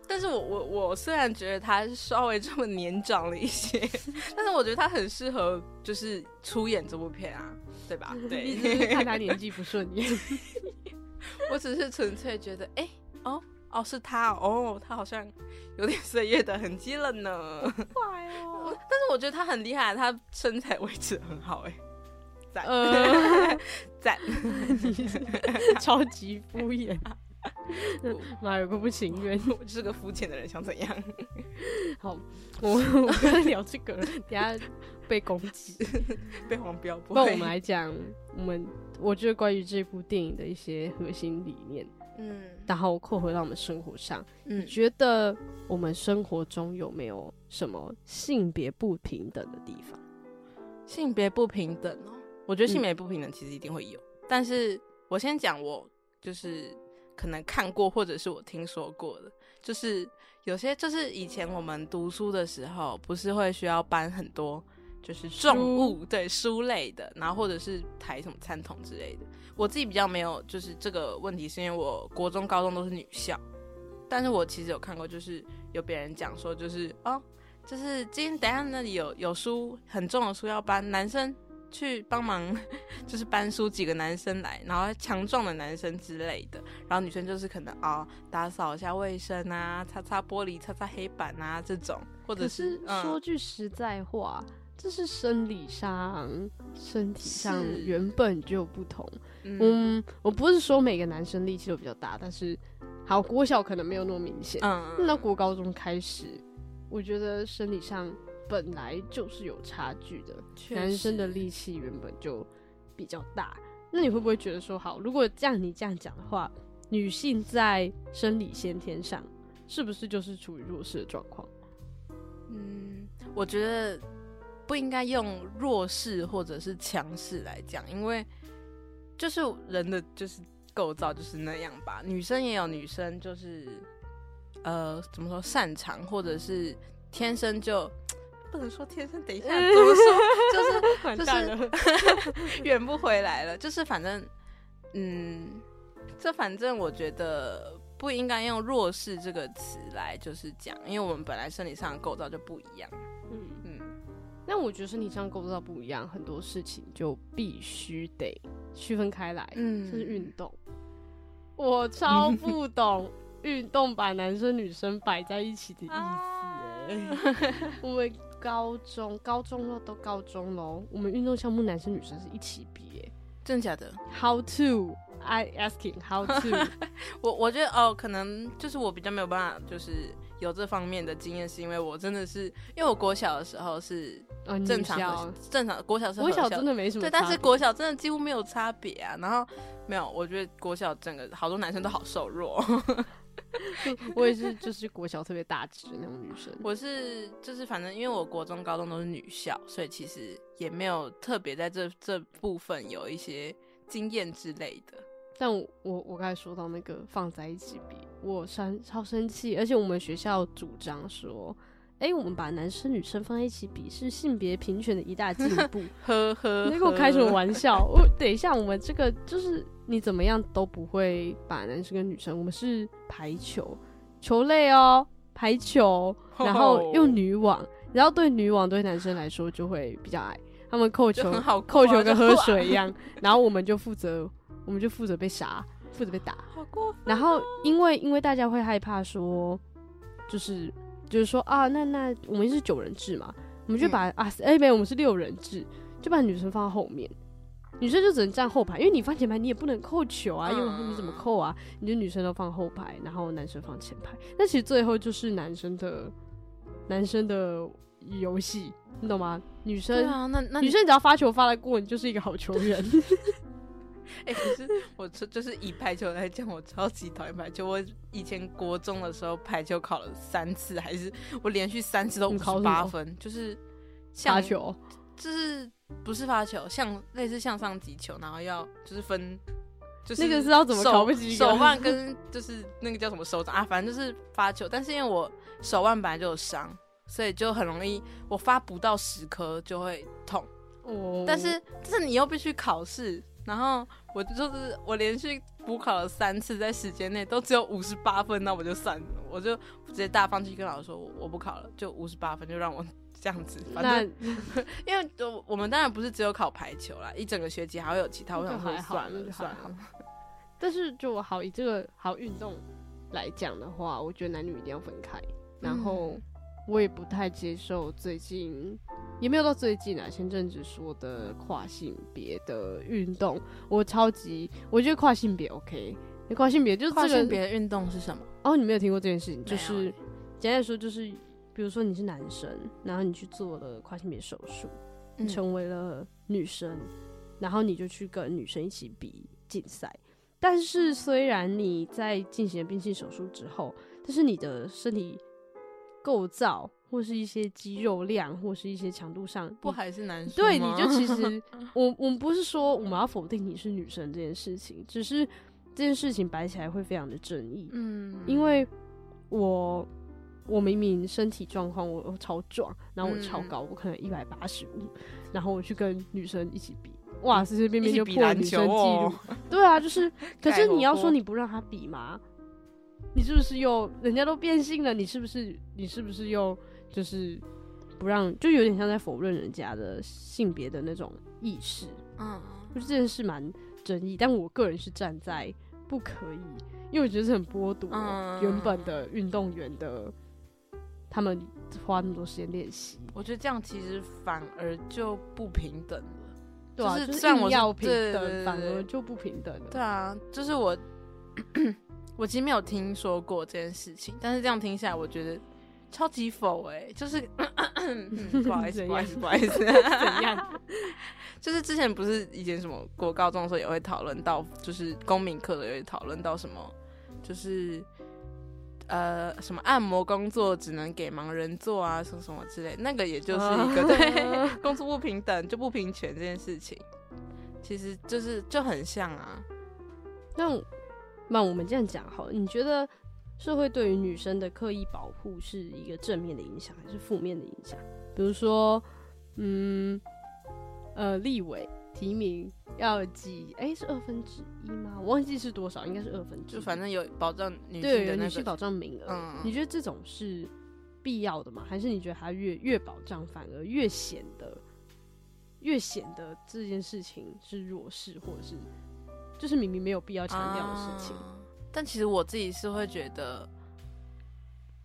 [SPEAKER 1] 但是我我我虽然觉得他稍微这么年长了一些，但是我觉得他很适合就是出演这部片啊，对吧？对，
[SPEAKER 2] 看他年纪不顺眼。
[SPEAKER 1] 我只是纯粹觉得，哎。哦哦，是他哦，他好像有点岁月的痕迹了呢。
[SPEAKER 2] 坏哦，
[SPEAKER 1] 但是我觉得他很厉害，他身材维持很好哎，赞赞，
[SPEAKER 2] 超级敷衍，妈有个不情愿，
[SPEAKER 1] 我就是个肤浅的人，想怎样？
[SPEAKER 2] 好，我我跟他聊这个，等下被攻击，
[SPEAKER 1] 被黄标。
[SPEAKER 2] 那我们来讲，我们我觉得关于这部电影的一些核心理念。嗯，然后扩回到我们生活上，你觉得我们生活中有没有什么性别不平等的地方？
[SPEAKER 1] 性别不平等哦，我觉得性别不平等其实一定会有，但是我先讲我就是可能看过或者是我听说过的，就是有些就是以前我们读书的时候，不是会需要搬很多就是重物，对书类的，然后或者是抬什么餐桶之类的。我自己比较没有就是这个问题，是因为我国中、高中都是女校，但是我其实有看过，就是有别人讲说，就是哦，就是今天等下那里有有书很重的书要搬，男生。去帮忙，就是搬书几个男生来，然后强壮的男生之类的，然后女生就是可能啊打扫一下卫生啊，擦擦玻璃，擦擦黑板啊这种，或者
[SPEAKER 2] 是说句实在话，这是生理上、身体上原本就不同。嗯，我不是说每个男生力气都比较大，但是好国小可能没有那么明显，嗯，那国高中开始，我觉得生理上。本来就是有差距的，男生的力气原本就比较大。那你会不会觉得说，好，如果这样你这样讲的话，女性在生理先天上是不是就是处于弱势的状况？
[SPEAKER 1] 嗯，我觉得不应该用弱势或者是强势来讲，因为就是人的就是构造就是那样吧。女生也有女生就是呃怎么说擅长或者是天生就。不能说天生，等一下 怎么说？就是 就是远 不回来了。就是反正，嗯，这反正我觉得不应该用弱势这个词来就是讲，因为我们本来生理上的构造就不一样。嗯
[SPEAKER 2] 嗯，那我觉得身体上构造不一样，很多事情就必须得区分开来。嗯，这是运动，我超不懂 运动把男生女生摆在一起的意思。哎，我们。高中，高中了都高中喽。我们运动项目男生女生是一起比，耶，
[SPEAKER 1] 真的假的
[SPEAKER 2] ？How to? I asking how to?
[SPEAKER 1] 我我觉得哦，可能就是我比较没有办法，就是有这方面的经验，是因为我真的是因为我国小的时候是正常正常国小是
[SPEAKER 2] 国小真的没什么
[SPEAKER 1] 对，但是国小真的几乎没有差别啊。然后没有，我觉得国小整个好多男生都好瘦弱。
[SPEAKER 2] 我也是，就是国小特别大只的那种女生。
[SPEAKER 1] 我是就是反正因为我国中、高中都是女校，所以其实也没有特别在这这部分有一些经验之类的。
[SPEAKER 2] 但我我我刚才说到那个放在一起比，我生超生气，而且我们学校主张说。哎，我们把男生女生放在一起比，是性别平权的一大进步。
[SPEAKER 1] 呵呵，
[SPEAKER 2] 你给我开什么玩笑？我等一下，我们这个就是你怎么样都不会把男生跟女生，我们是排球球类哦，排球，然后用女网，然后对女网对男生来说就会比较矮，他们扣球很好，扣球跟喝水一样，然后我们就负责，我们就负责被杀，负责被打。
[SPEAKER 1] 好过
[SPEAKER 2] 然后因为因为大家会害怕说，就是。就是说啊，那那我们是九人制嘛，我们就把啊，哎没有，我们是六人制，就把女生放在后面，女生就只能站后排，因为你放前排你也不能扣球啊，因为你怎么扣啊？你就女生都放后排，然后男生放前排，那其实最后就是男生的男生的游戏，你懂吗？女生
[SPEAKER 1] 啊，那那
[SPEAKER 2] 女生只要发球发得过，你就是一个好球员。
[SPEAKER 1] 哎，可是我就是以排球来讲，我超级讨厌排球。我以前国中的时候排球考了三次，还是我连续三次都五十八分，就是
[SPEAKER 2] 发球，
[SPEAKER 1] 就是不是发球，像类似向上击球，然后要就是分，就是
[SPEAKER 2] 那个是要怎么考不及
[SPEAKER 1] 手腕 跟就是那个叫什么手掌啊，反正就是发球。但是因为我手腕本来就有伤，所以就很容易我发不到十颗就会痛。哦，但是但是你又必须考试。然后我就是我连续补考了三次，在时间内都只有五十八分，那我就算了，我就直接大放弃，跟老师说我我不考了，就五十八分，就让我这样子。反正 因为我我们当然不是只有考排球啦，一整个学期还会有其他，我想说算了算了。
[SPEAKER 2] 但是就好以这个好运动来讲的话，我觉得男女一定要分开，然后。我也不太接受最近，也没有到最近啊，前阵子说的跨性别的运动，我超级，我觉得跨性别 OK，跨性别就是
[SPEAKER 1] 跨性别的运动是什么？
[SPEAKER 2] 哦，你没有听过这件事情？就是简单说，就是比如说你是男生，然后你去做了跨性别手术，成为了女生，然后你就去跟女生一起比竞赛，但是虽然你在进行了变性手术之后，但是你的身体。构造或是一些肌肉量或是一些强度上，
[SPEAKER 1] 不还是男生？
[SPEAKER 2] 对，你就其实 我我们不是说我们要否定你是女生这件事情，只是这这件事情摆起来会非常的争议，
[SPEAKER 1] 嗯，
[SPEAKER 2] 因为我我明明身体状况我我超壮，然后我超
[SPEAKER 1] 嗯
[SPEAKER 2] 高，我可能一百八十五，然后我去跟女生一起比，哇，随随便便就破女生纪录
[SPEAKER 1] 哦，，
[SPEAKER 2] 对啊，就是，可是你要说你不让他比吗？你是不是又人家都变性了，你是不是你是不是又就是不让，就有点像在否认人家的性别的那种意识？
[SPEAKER 1] 嗯，
[SPEAKER 2] 就是这件事蛮争议，但我个人是站在不可以，因为我觉得是很剥夺
[SPEAKER 1] 嗯
[SPEAKER 2] 原本的运动员的他们花那么多时间练习，
[SPEAKER 1] 我觉得这样其实反而就不平等了。
[SPEAKER 2] 对啊，
[SPEAKER 1] 就是
[SPEAKER 2] 就
[SPEAKER 1] 我
[SPEAKER 2] 要平等，反而就不平等了。
[SPEAKER 1] 对啊，就是我，我其实没有听说过这件事情，但是这样听下来，我觉得超级否哎、就是、嗯不好意思，不好意思，不好意思，
[SPEAKER 2] 怎样？
[SPEAKER 1] 就是之前不是以前什么国高中的时候也会讨论到，就是公民课的也会讨论到什么，就是呃什么按摩工作只能给盲人做啊，什么什么之类，那个也就是一个、对工作不平等就不平权这件事情，其实就是就很像啊，
[SPEAKER 2] 那那我们这样讲好了，你觉得社会对于女生的刻意保护是一个正面的影响，还是负面的影响？比如说，嗯，呃，立委提名要几？哎、是二分之一吗？我忘记是多少，应该是二分之一。
[SPEAKER 1] 就反正有保障女性
[SPEAKER 2] 对女性保障名额。
[SPEAKER 1] 嗯
[SPEAKER 2] 你觉得这种是必要的吗？还是你觉得它越越保障，反而越显得越显得这件事情是弱势，或者是就是明明没有必要强调的事情？
[SPEAKER 1] 啊但其实我自己是会觉得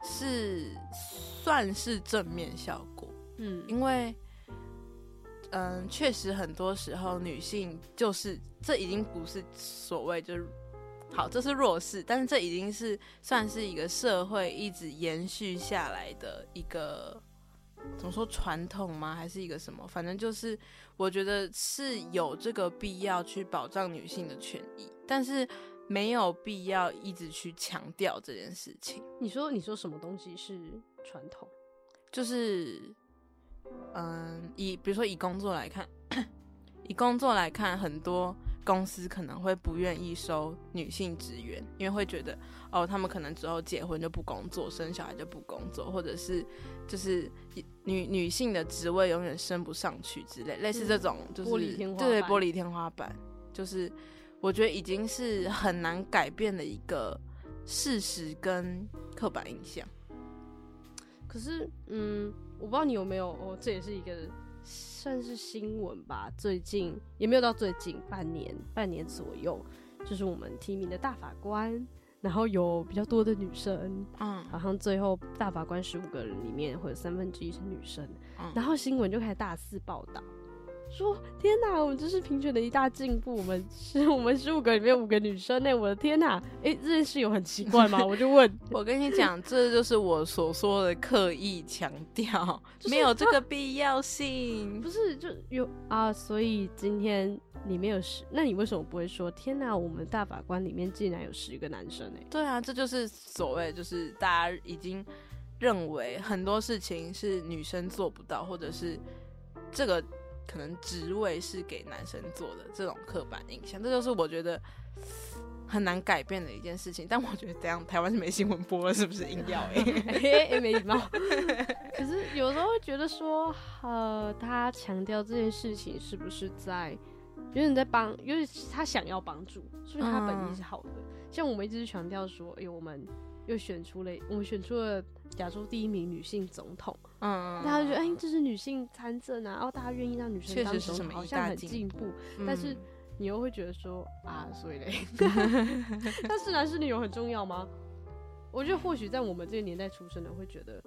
[SPEAKER 1] 是算是正面效果，
[SPEAKER 2] 嗯，
[SPEAKER 1] 因为嗯，确实很多时候女性就是这已经不是所谓就是。好，这是弱势，但是这已经是算是一个社会一直延续下来的一个怎么说传统吗？还是一个什么？反正就是我觉得是有这个必要去保障女性的权益，但是没有必要一直去强调这件事情。
[SPEAKER 2] 你说你说什么东西是传统？
[SPEAKER 1] 就是，嗯，以比如说以工作来看，以工作来看，很多公司可能会不愿意收女性职员，因为会觉得哦，他们可能之后结婚就不工作，生小孩就不工作，或者是就是女女性的职位永远升不上去之类，类似这种就是
[SPEAKER 2] 玻璃天花板
[SPEAKER 1] 对玻璃天花板，就是我觉得已经是很难改变的一个事实跟刻板印象。
[SPEAKER 2] 可是，嗯，我不知道你有没有哦，这也是一个算是新闻吧。最近也没有到最近半年，半年左右，就是我们提名的大法官，然后有比较多的女生，
[SPEAKER 1] 嗯
[SPEAKER 2] 好像最后大法官十五个人里面会有三分之一是女生，
[SPEAKER 1] 嗯
[SPEAKER 2] 然后新闻就开始大肆报道。说天哪，我们这是平权的一大进步。我们是我们十五个里面五个女生呢、我的天哪！哎、这件事有很奇怪吗？我就问，
[SPEAKER 1] 我跟你讲，这就是我所说的刻意强调，
[SPEAKER 2] 就是
[SPEAKER 1] 没有这个必要性
[SPEAKER 2] 不。是就有啊？所以今天里面有十，那你为什么不会说天哪？我们大法官里面竟然有十个男生呢、
[SPEAKER 1] 对啊，这就是所谓，就是大家已经认为很多事情是女生做不到，或者是这个可能职位是给男生做的这种刻板印象，这就是我觉得很难改变的一件事情。但我觉得 这样台湾是没新闻播了，是不是硬要、欸？
[SPEAKER 2] 嘿嘿，没礼貌。可是有时候会觉得说，呃，他强调这件事情是不是在有点在帮，因为他想要帮助，所以他本意是好的？像我们一直强调说，哎、我们又选出了，我们选出了亚洲第一名女性总统，
[SPEAKER 1] 嗯，
[SPEAKER 2] 大家就觉得，哎、这是女性参政啊，然后大家愿意让女生
[SPEAKER 1] 确
[SPEAKER 2] 当总统，好像很
[SPEAKER 1] 进步
[SPEAKER 2] 进步。
[SPEAKER 1] 嗯
[SPEAKER 2] 但是你又会觉得说啊，所以嘞，但是男是女有很重要吗？我觉得或许在我们这个年代出生的会觉得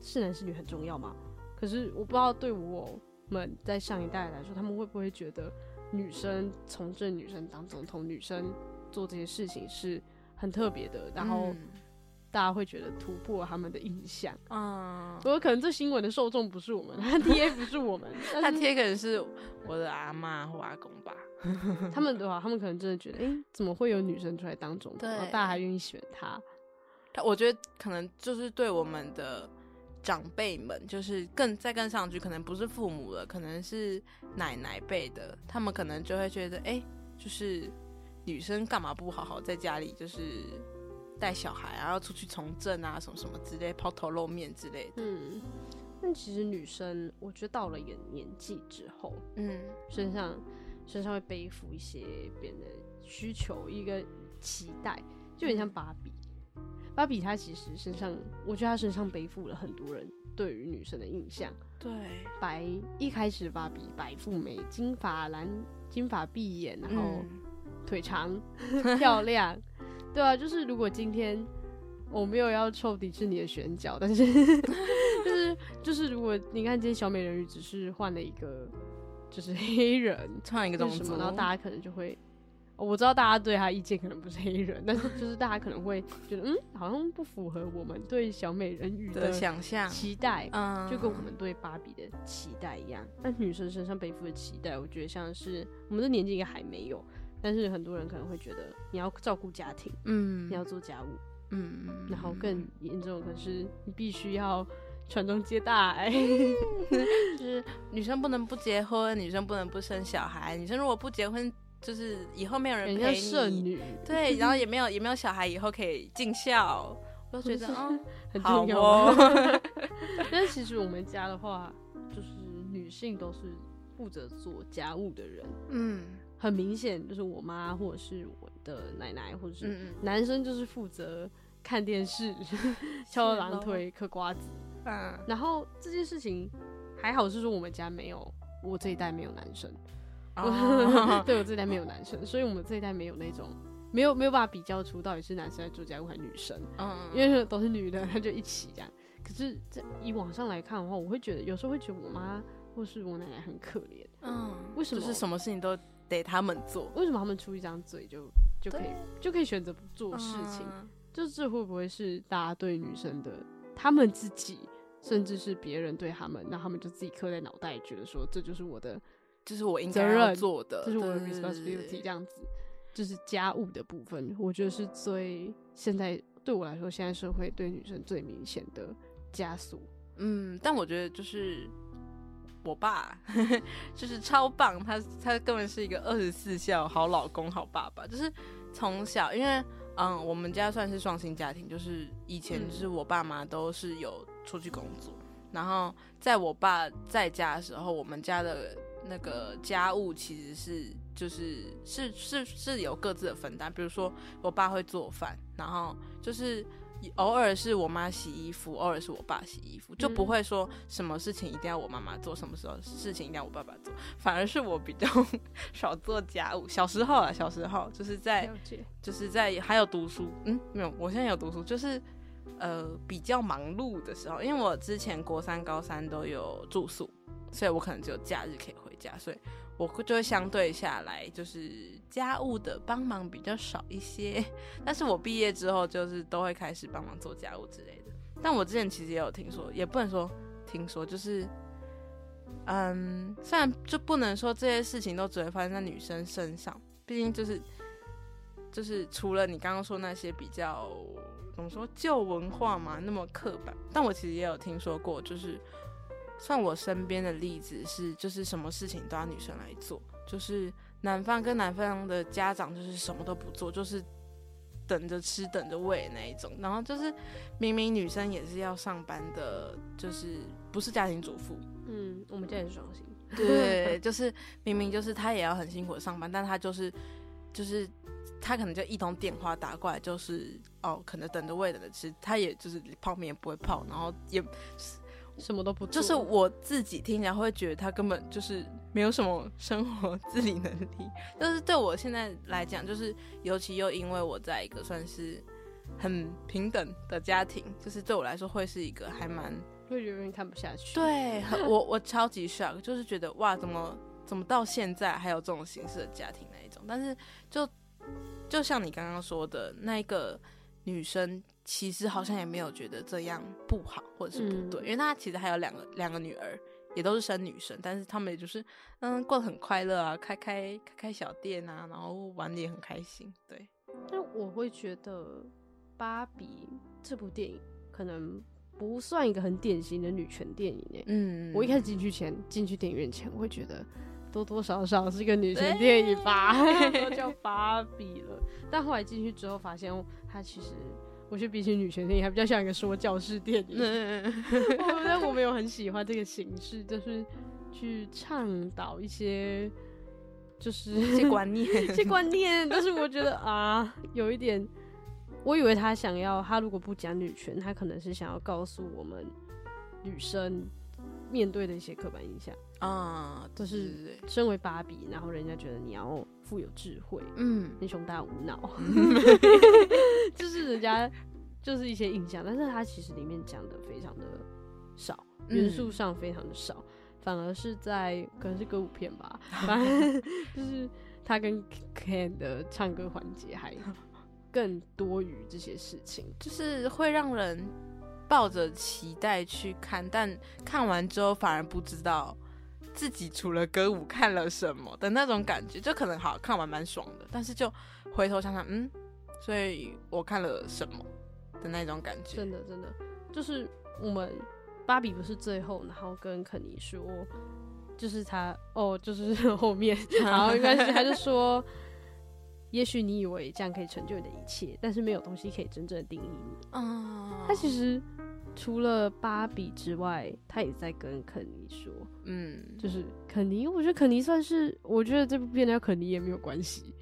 [SPEAKER 2] 是男是女很重要吗？可是我不知道对我们在上一代来说，他们会不会觉得女生从政、女生当总统、女生做这些事情是很特别的，然后
[SPEAKER 1] 嗯
[SPEAKER 2] 大家会觉得突破他们的印象。
[SPEAKER 1] 嗯，
[SPEAKER 2] 我可能这新闻的受众不是我们，他 TA 不是我们，
[SPEAKER 1] 他贴可能是我的阿妈或阿公吧。
[SPEAKER 2] 他们的话，他们可能真的觉得，哎、怎么会有女生出来当总统？然后大家还愿意选她？
[SPEAKER 1] 他我觉得可能就是对我们的长辈们，就是更再更上去，可能不是父母了，可能是奶奶辈的，他们可能就会觉得，哎、就是女生干嘛不好好在家里就是带小孩啊，要出去从政啊，什么什么之类，抛头露面之类的。
[SPEAKER 2] 嗯，但其实女生，我觉得到了一个年纪之后，
[SPEAKER 1] 嗯
[SPEAKER 2] 身上身上会背负一些别人的需求，一个期待，就有点像芭比。芭比她其实身上，我觉得她身上背负了很多人对于女生的印象。
[SPEAKER 1] 对，
[SPEAKER 2] 白一开始芭比白富美，金发蓝金发碧眼，然后
[SPEAKER 1] 嗯
[SPEAKER 2] 腿长 漂亮，对啊，就是如果今天我没有要抽迪士尼的选角，但是 就是就是如果你看今天小美人鱼只是换了一个就是黑人，
[SPEAKER 1] 创一个种族，
[SPEAKER 2] 就是什么，然后大家可能就会。哦我知道大家对他意见可能不是黑人，但是就是大家可能会觉得，嗯，好像不符合我们对小美人鱼
[SPEAKER 1] 的想象，
[SPEAKER 2] 期待。
[SPEAKER 1] 嗯，
[SPEAKER 2] 就跟我们对芭比的期待一样，但女生身上背负的期待，我觉得像是我们的年纪应该还没有，但是很多人可能会觉得你要照顾家庭，
[SPEAKER 1] 嗯
[SPEAKER 2] 你要做家务，
[SPEAKER 1] 嗯嗯，
[SPEAKER 2] 然后更严重的可是你必须要传宗接代，
[SPEAKER 1] 就是女生不能不结婚，女生不能不生小孩，女生如果不结婚，就是以后没有人
[SPEAKER 2] 人家
[SPEAKER 1] 陪
[SPEAKER 2] 剩
[SPEAKER 1] 你，
[SPEAKER 2] 女
[SPEAKER 1] 对，然后也没有也没有小孩，以后可以尽孝，我就觉得 哦，
[SPEAKER 2] 很
[SPEAKER 1] 好
[SPEAKER 2] 重要。
[SPEAKER 1] 哦，
[SPEAKER 2] 但是其实我们家的话，就是女性都是负责做家务的人，
[SPEAKER 1] 嗯
[SPEAKER 2] 很明显就是我妈或者是我的奶奶或者是
[SPEAKER 1] 嗯
[SPEAKER 2] 男生就是负责看电视、敲狼腿、嗑瓜子。
[SPEAKER 1] 嗯
[SPEAKER 2] 然后这件事情还好是说我们家没有，我这一代没有男生，
[SPEAKER 1] 哦
[SPEAKER 2] 对我这一代没有男生，所以我们这一代没有那种没有没有办法比较出到底是男生在做家务还是女生，
[SPEAKER 1] 嗯，
[SPEAKER 2] 因为都是女的，那就一起这样。可是这以网上来看的话，我会觉得有时候会觉得我妈或是我奶奶很可怜，
[SPEAKER 1] 嗯，
[SPEAKER 2] 为什么
[SPEAKER 1] 就是什么事情都得他们做
[SPEAKER 2] 为什么他们出一张嘴就就可以就可以选择不做事情？
[SPEAKER 1] 嗯
[SPEAKER 2] 就是这会不会是大家对女生的，他们自己，甚至是别人对他们，那他们就自己刻在脑袋，觉得说这就是我的，
[SPEAKER 1] 就是我应该要做的，
[SPEAKER 2] 这是我的 responsibility，这样子，就是家务的部分，我觉得是最现在对我来说，现在社会对女生最明显的枷锁。
[SPEAKER 1] 嗯，但我觉得就是我爸 就是超棒，他他根本是一个二十四孝好老公好爸爸，就是从小因为嗯我们家算是双薪家庭，就是以前
[SPEAKER 2] 嗯
[SPEAKER 1] 就是我爸妈都是有出去工作，然后在我爸在家的时候，我们家的那个家务其实是就是是是是有各自的分担，比如说我爸会做饭，然后就是偶尔是我妈洗衣服，偶尔是我爸洗衣服，就不
[SPEAKER 2] 嗯。
[SPEAKER 1] 会说什么事情一定要我妈妈做，什么时候事情一定要我爸爸做，反而是我比较 少做家务。小时候啊，小时候就是在，就是在还有读书，嗯，没有，我现在有读书，就是呃比较忙碌的时候，因为我之前国三、高三都有住宿，所以我可能只有假日可以回家，所以我会就会相对下来就是家务的帮忙比较少一些。但是我毕业之后就是都会开始帮忙做家务之类的。但我之前其实也有听说，也不能说听说，就是。嗯，虽然就不能说这些事情都只会发生在女生身上，毕竟就是就是除了你刚刚说那些比较怎么说旧文化嘛，那么刻板，但我其实也有听说过，就是算我身边的例子是，就是什么事情都要女生来做，就是男方跟男方的家长就是什么都不做，就是等着吃等着喂那一种，然后就是明明女生也是要上班的，就是不是家庭主妇，
[SPEAKER 2] 嗯，我们家也是双薪，
[SPEAKER 1] 对，就是明明就是她也要很辛苦的上班，但她就是就是她可能就一通电话打过来，就是哦，可能等着喂等着吃，她也就是泡面也不会泡，然后也
[SPEAKER 2] 什么都不做，
[SPEAKER 1] 就是我自己听起来会觉得他根本就是没有什么生活自理能力，但是对我现在来讲，就是尤其又因为我在一个算是很平等的家庭，就是对我来说会是一个还蛮
[SPEAKER 2] 会有点看不下去。，
[SPEAKER 1] 对，我我超级 shock，就是觉得哇，怎么怎么到现在还有这种形式的家庭那一种？但是就就像你刚刚说的，那一个女生其实好像也没有觉得这样不好或者是不对，
[SPEAKER 2] 嗯
[SPEAKER 1] 因为她其实还有两个两个女儿，也都是生女生，但是她们也就是嗯过得很快乐啊，开开开开小店啊，然后玩的也很开心。对，
[SPEAKER 2] 但我会觉得《芭比》这部电影可能不算一个很典型的女权电影诶。
[SPEAKER 1] 嗯
[SPEAKER 2] 我一开始进去前，进去电影院前，我会觉得多多少少是个女权电影吧，都叫芭比了。但后来进去之后，发现它其实，我觉得比起女权电影，还比较像一个说教式电影。但我没有很喜欢这个形式，就是去倡导一些，就是
[SPEAKER 1] 一些观念，
[SPEAKER 2] 一些观念。但是我觉得啊，有一点，我以为他想要，他如果不讲女权，他可能是想要告诉我们女生。面对的一些刻板印象
[SPEAKER 1] 啊，
[SPEAKER 2] 就是身为芭比，然后人家觉得你要富有智慧，
[SPEAKER 1] 嗯，
[SPEAKER 2] 你胸大无脑，就是人家就是一些印象，但是它其实里面讲的非常的少，元素上非常的少，反而是在可能是歌舞片吧，反正就是他跟 Ken 的唱歌环节还更多于这些事情，
[SPEAKER 1] 就是会让人。抱着期待去看，但看完之后反而不知道自己除了歌舞看了什么的那种感觉，就可能好看完蛮爽的，但是就回头想想，嗯，所以我看了什么的那种感觉。
[SPEAKER 2] 真的，真的，就是我们芭比不是最后，然后跟肯尼说，就是他哦，就是后面，然后应该是他就说，也许你以为这样可以成就你的一切，但是没有东西可以真正的定义你。
[SPEAKER 1] 啊，
[SPEAKER 2] 他其实。除了芭比之外，他也在跟肯尼说，
[SPEAKER 1] 嗯，
[SPEAKER 2] 就是肯尼，我觉得肯尼算是，我觉得这部片要肯尼也没有关系。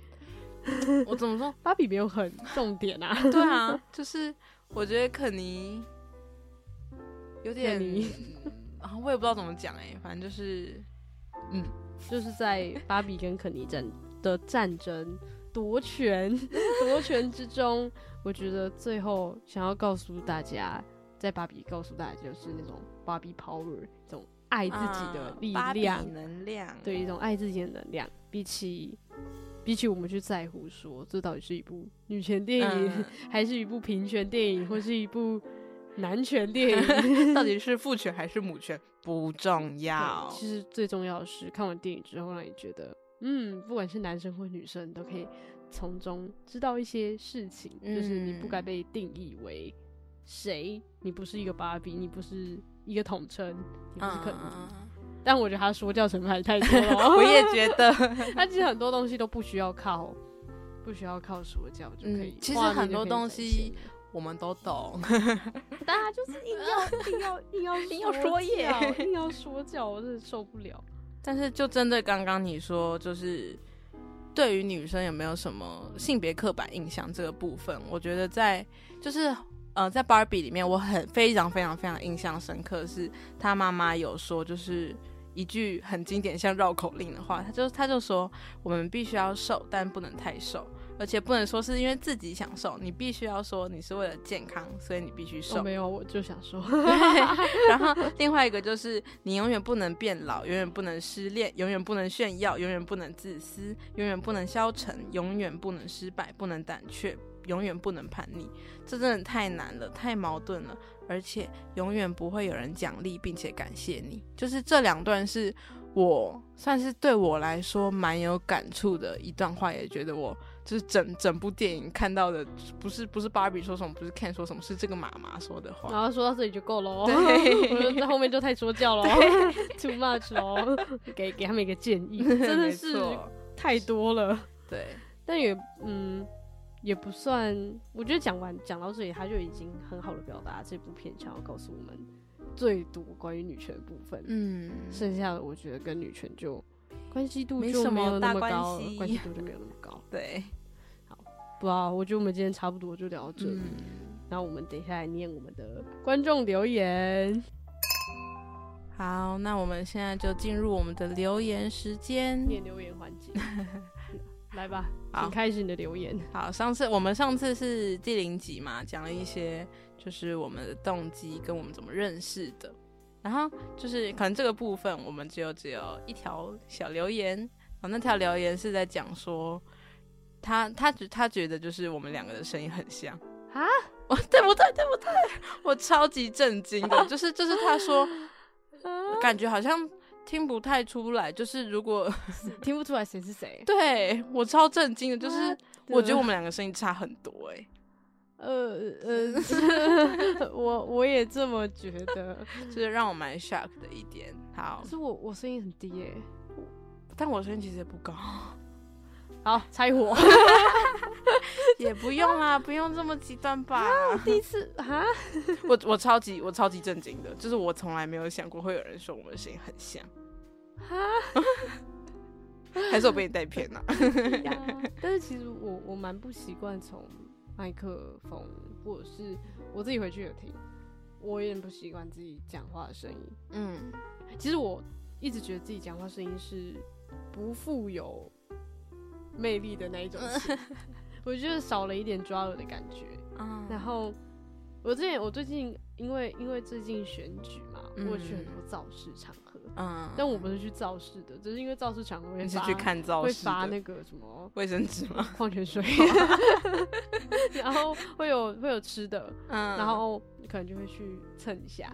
[SPEAKER 1] 我怎么说？
[SPEAKER 2] 芭比没有很重点啊？
[SPEAKER 1] 对啊，就是我觉得肯尼有点，啊，我也不知道怎么讲哎，反正就是，嗯，
[SPEAKER 2] 就是在芭比跟肯尼战的战争夺权 夺权之中，我觉得最后想要告诉大家。在芭比告诉大家，就是那种芭比 power，这种爱自己的力量，
[SPEAKER 1] 能量，
[SPEAKER 2] 对一种爱自己的能量。比起比起我们去在乎说，这到底是一部女权电影，还是一部平权电影，或是一部男权电影，
[SPEAKER 1] 到底是父权还是母权，不重要。
[SPEAKER 2] 其实最重要的是，看完电影之后，让你觉得，嗯，不管是男生或女生，都可以从中知道一些事情，就是你不该被定义为。谁？你不是一个芭比，你不是一个统称，你不是可能。但我觉得他说教成分还太多了。
[SPEAKER 1] 我也觉得，
[SPEAKER 2] 他其实很多东西都不需要靠，不需要靠说教就可以。
[SPEAKER 1] 其实很多东西我们都懂，
[SPEAKER 2] 但他就是硬要硬要硬要
[SPEAKER 1] 硬要说
[SPEAKER 2] 耶，硬要说教，我真的受不了。
[SPEAKER 1] 但是就针对刚刚你说，就是对于女生有没有什么性别刻板印象这个部分，我觉得在就是。呃，在芭比里面，我很非常非常非常印象深刻，是她妈妈有说，就是一句很经典像绕口令的话，他就他就说，我们必须要瘦，但不能太瘦，而且不能说是因为自己想瘦，你必须要说你是为了健康，所以你必须瘦。
[SPEAKER 2] 没有，我就想说。
[SPEAKER 1] 然后另外一个就是，你永远不能变老，永远不能失恋，永远不能炫耀，永远不能自私，永远不能消沉，永远不能失败，不能胆怯。永远不能叛逆，这真的太难了，太矛盾了，而且永远不会有人奖励并且感谢你。就是这两段是我算是对我来说蛮有感触的一段话，也觉得我就是整整部电影看到的，不是不是芭比说什么，不是 Ken 说什么，是这个妈妈说的话。
[SPEAKER 2] 然后说到这里就够了，
[SPEAKER 1] 对，
[SPEAKER 2] 在后面就太说教了，too much 哦，给给他们一个建议，真的是太多了。
[SPEAKER 1] 对，
[SPEAKER 2] 但也嗯。也不算，我觉得讲完讲到这里，他就已经很好的表达这部片想要告诉我们最多关于女权的部分。
[SPEAKER 1] 嗯，
[SPEAKER 2] 剩下的我觉得跟女权就关系度就没有那么高，关系度就没有那么高。
[SPEAKER 1] 对，
[SPEAKER 2] 好，不啊，我觉得我们今天差不多就聊到这里。那我们等一下来念我们的观众留言。
[SPEAKER 1] 好，那我们现在就进入我们的留言时间，
[SPEAKER 2] 念留言环节。来吧，请开始你的留言。
[SPEAKER 1] 好，上次我们上次是第零集嘛，讲了一些就是我们的动机跟我们怎么认识的。然后就是可能这个部分我们只有只有一条小留言，哦，那条留言是在讲说他他觉他觉得就是我们两个的声音很像。
[SPEAKER 2] 啊，
[SPEAKER 1] 我对不对对不对？我超级震惊的，就是就是他说感觉好像。听不太出来，就是如果
[SPEAKER 2] 听不出来谁是谁，
[SPEAKER 1] 对我超震惊的，就是我觉得我们两个声音差很多哎，
[SPEAKER 2] 呃呃，我我也这么觉得，
[SPEAKER 1] 就是让我蛮 shock 的一点。好，
[SPEAKER 2] 可是我我声音很低哎，
[SPEAKER 1] 但我声音其实也不高，
[SPEAKER 2] 好，拆火。
[SPEAKER 1] 也不用啦，不用这么极端吧。
[SPEAKER 2] 第一次啊，
[SPEAKER 1] 我我超级我超级震惊的，就是我从来没有想过会有人说我们的声音很像，
[SPEAKER 2] 哈，
[SPEAKER 1] 还是我被你带偏了？
[SPEAKER 2] 但是其实我我蛮不习惯从麦克风，或者是我自己回去有听，我有点不习惯自己讲话的声音。
[SPEAKER 1] 嗯，
[SPEAKER 2] 其实我一直觉得自己讲话声音是不富有魅力的那一种型。我觉得少了一点抓耳的感觉。
[SPEAKER 1] 嗯
[SPEAKER 2] 然后我之前我最近因为因为最近选举嘛，
[SPEAKER 1] 嗯。
[SPEAKER 2] 我有去很多造市场合，
[SPEAKER 1] 嗯，
[SPEAKER 2] 但我不是去造势的，只是因为造势场合会发
[SPEAKER 1] 你是去看造
[SPEAKER 2] 会
[SPEAKER 1] 势会
[SPEAKER 2] 发那个什么
[SPEAKER 1] 卫生纸吗？
[SPEAKER 2] 矿泉水，然后会有会有吃的，
[SPEAKER 1] 嗯
[SPEAKER 2] 然后可能就会去蹭一下，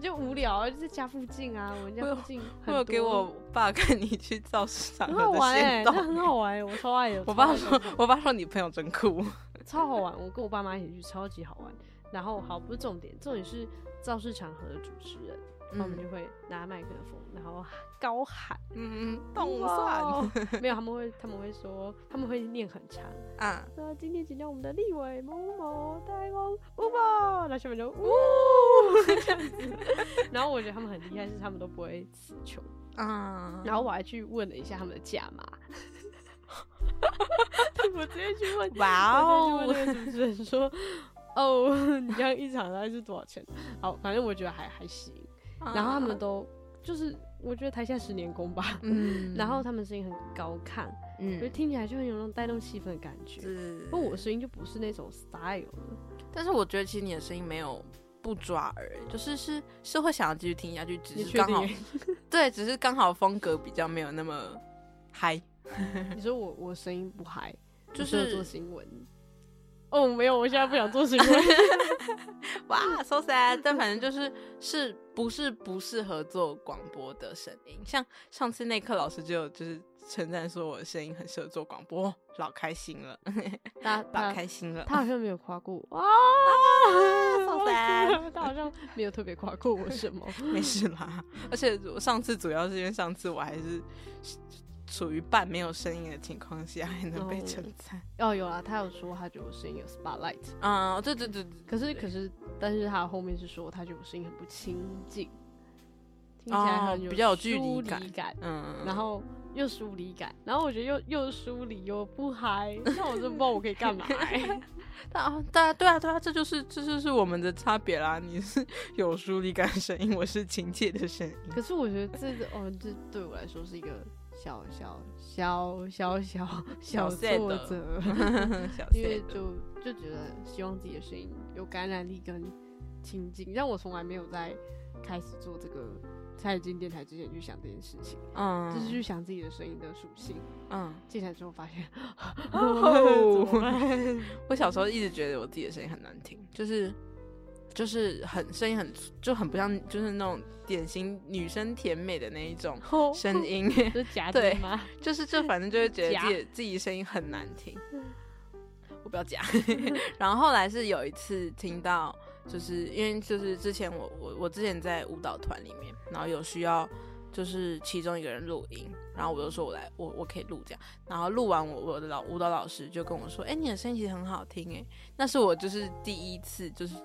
[SPEAKER 2] 就无聊啊，就在家附近啊，我们家附近很多
[SPEAKER 1] 我有给我爸看你去造势场
[SPEAKER 2] 很好
[SPEAKER 1] 的
[SPEAKER 2] 玩哎、那很好玩、我超爱的。
[SPEAKER 1] 我爸说，我爸说你朋友真酷，
[SPEAKER 2] 超好玩，我跟我爸妈一起去，超级好玩。然后好，不是重点，重点是造势场合的主持人，他们就会拿麦克风，然后高喊
[SPEAKER 1] 嗯，动
[SPEAKER 2] 哇
[SPEAKER 1] 算
[SPEAKER 2] 没有，他们会他们会说，他们会念很长，
[SPEAKER 1] 啊，
[SPEAKER 2] 说今天请到我们的立委某某代公吴宝，那下面就呜 这样子。然后我觉得他们很厉害，是他们都不会词穷。
[SPEAKER 1] 啊，
[SPEAKER 2] 然后我还去问了一下他们的价码，我直接去问，
[SPEAKER 1] 哇哦
[SPEAKER 2] 那个主持人说，哦，你这样一场大概是多少钱？好，反正我觉得还还行。然后他们都就是，我觉得台下十年功吧。
[SPEAKER 1] 嗯
[SPEAKER 2] 然后他们声音很高亢，
[SPEAKER 1] 嗯
[SPEAKER 2] 听起来就很有那种带动气氛的感觉。
[SPEAKER 1] 是
[SPEAKER 2] 不过我声音就不是那种 style 的，
[SPEAKER 1] 但是我觉得其实你的声音没有不抓耳，就是是是会想要继续听下去，只是刚好？对，只是刚好风格比较没有那么嗨，
[SPEAKER 2] 你说我我声音不嗨，
[SPEAKER 1] 就是
[SPEAKER 2] 做新闻。哦，没有，我现在不想做新闻。
[SPEAKER 1] 哇，so sad。但反正就是是不是不适合做广播的声音，像上次那课老师就有就是称赞说我的声音很适合做广播，老开心了，
[SPEAKER 2] 他
[SPEAKER 1] 老开心了。
[SPEAKER 2] 他好像没有夸过我 啊
[SPEAKER 1] ，so sad
[SPEAKER 2] 他好像没有特别夸过我什么。
[SPEAKER 1] 没事啦，而且我上次主要是因为上次我还是处于半没有声音的情况下，还能被
[SPEAKER 2] 哦
[SPEAKER 1] 称赞。
[SPEAKER 2] 哦，有啊，他有说他觉得我声音有 spotlight，
[SPEAKER 1] 嗯，对对对对，
[SPEAKER 2] 可是可是，但是他后面是说他觉得我声音很不亲近，听起来很有
[SPEAKER 1] 哦比较有距
[SPEAKER 2] 疏
[SPEAKER 1] 离感
[SPEAKER 2] 感，
[SPEAKER 1] 嗯，
[SPEAKER 2] 然后又疏离感，然后我觉得又又疏离又不嗨，那我真不知道我可以干嘛、欸。
[SPEAKER 1] 啊，对啊，对啊，对啊，这就是这就是我们的差别啦。你是有疏离感的声音，我是亲切的声音。
[SPEAKER 2] 可是我觉得这个哦，这对我来说是一个小小小小小小挫折。
[SPEAKER 1] 小
[SPEAKER 2] 因为就就觉得希望自己的声音有感染力跟亲近，让我从来没有在开始做这个蔡进电台之前去想这件事情，
[SPEAKER 1] 嗯，
[SPEAKER 2] 就是去想自己的声音的属性。
[SPEAKER 1] 嗯，
[SPEAKER 2] 进来之后发现，
[SPEAKER 1] 哦？我小时候一直觉得我自己的声音很难听，就是就是很声音很就很不像，就是那种典型女生甜美的那一种 声 音，
[SPEAKER 2] 是假
[SPEAKER 1] 对
[SPEAKER 2] 的吗？
[SPEAKER 1] 就是就反正就会觉得 自己自己声音很难听。我不要假。然后后来是有一次听到，就是因为就是之前我我我之前在舞蹈团里面，然后有需要就是其中一个人录音，然后我就说我来我我可以录这样，然后录完我我的老舞蹈老师就跟我说，哎、你的声音其实很好听哎，那是我就是第一次就是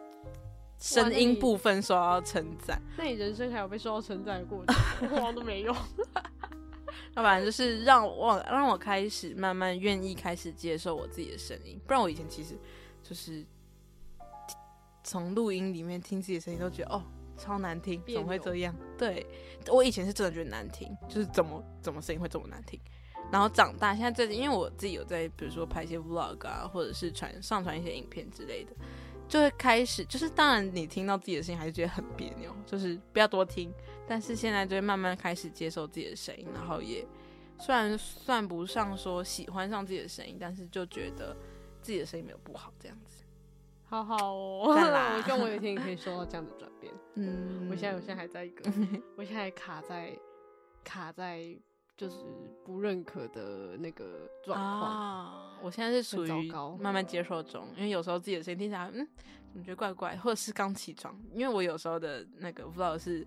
[SPEAKER 1] 声音部分受到称赞。
[SPEAKER 2] 那你人生还有被受到称赞的过程？我好像都没有。
[SPEAKER 1] 那反正就是让我让我开始慢慢愿意开始接受我自己的声音，不然我以前其实就是从录音里面听自己的声音都觉得哦超难听，
[SPEAKER 2] 别
[SPEAKER 1] 怎么会这样？对我以前是真的觉得难听，就是怎么怎么声音会这么难听。然后长大，现在最近因为我自己有在，比如说拍一些 vlog 啊，或者是传上传一些影片之类的，就会开始就是当然你听到自己的声音还是觉得很别扭，就是不要多听。但是现在就会慢慢开始接受自己的声音，然后也虽然算不上说喜欢上自己的声音，但是就觉得自己的声音没有不好这样子。
[SPEAKER 2] 好好哦，我希望我有一天也可以收到这样的转变。
[SPEAKER 1] 嗯
[SPEAKER 2] 我现在我现在还在一个，我现在还卡在卡在就是不认可的那个状况。
[SPEAKER 1] 啊，我现在是属于慢慢接受中，因为有时候自己的声音听起来，嗯，怎么觉得怪怪，或者是刚起床，因为我有时候的那个 vlog 是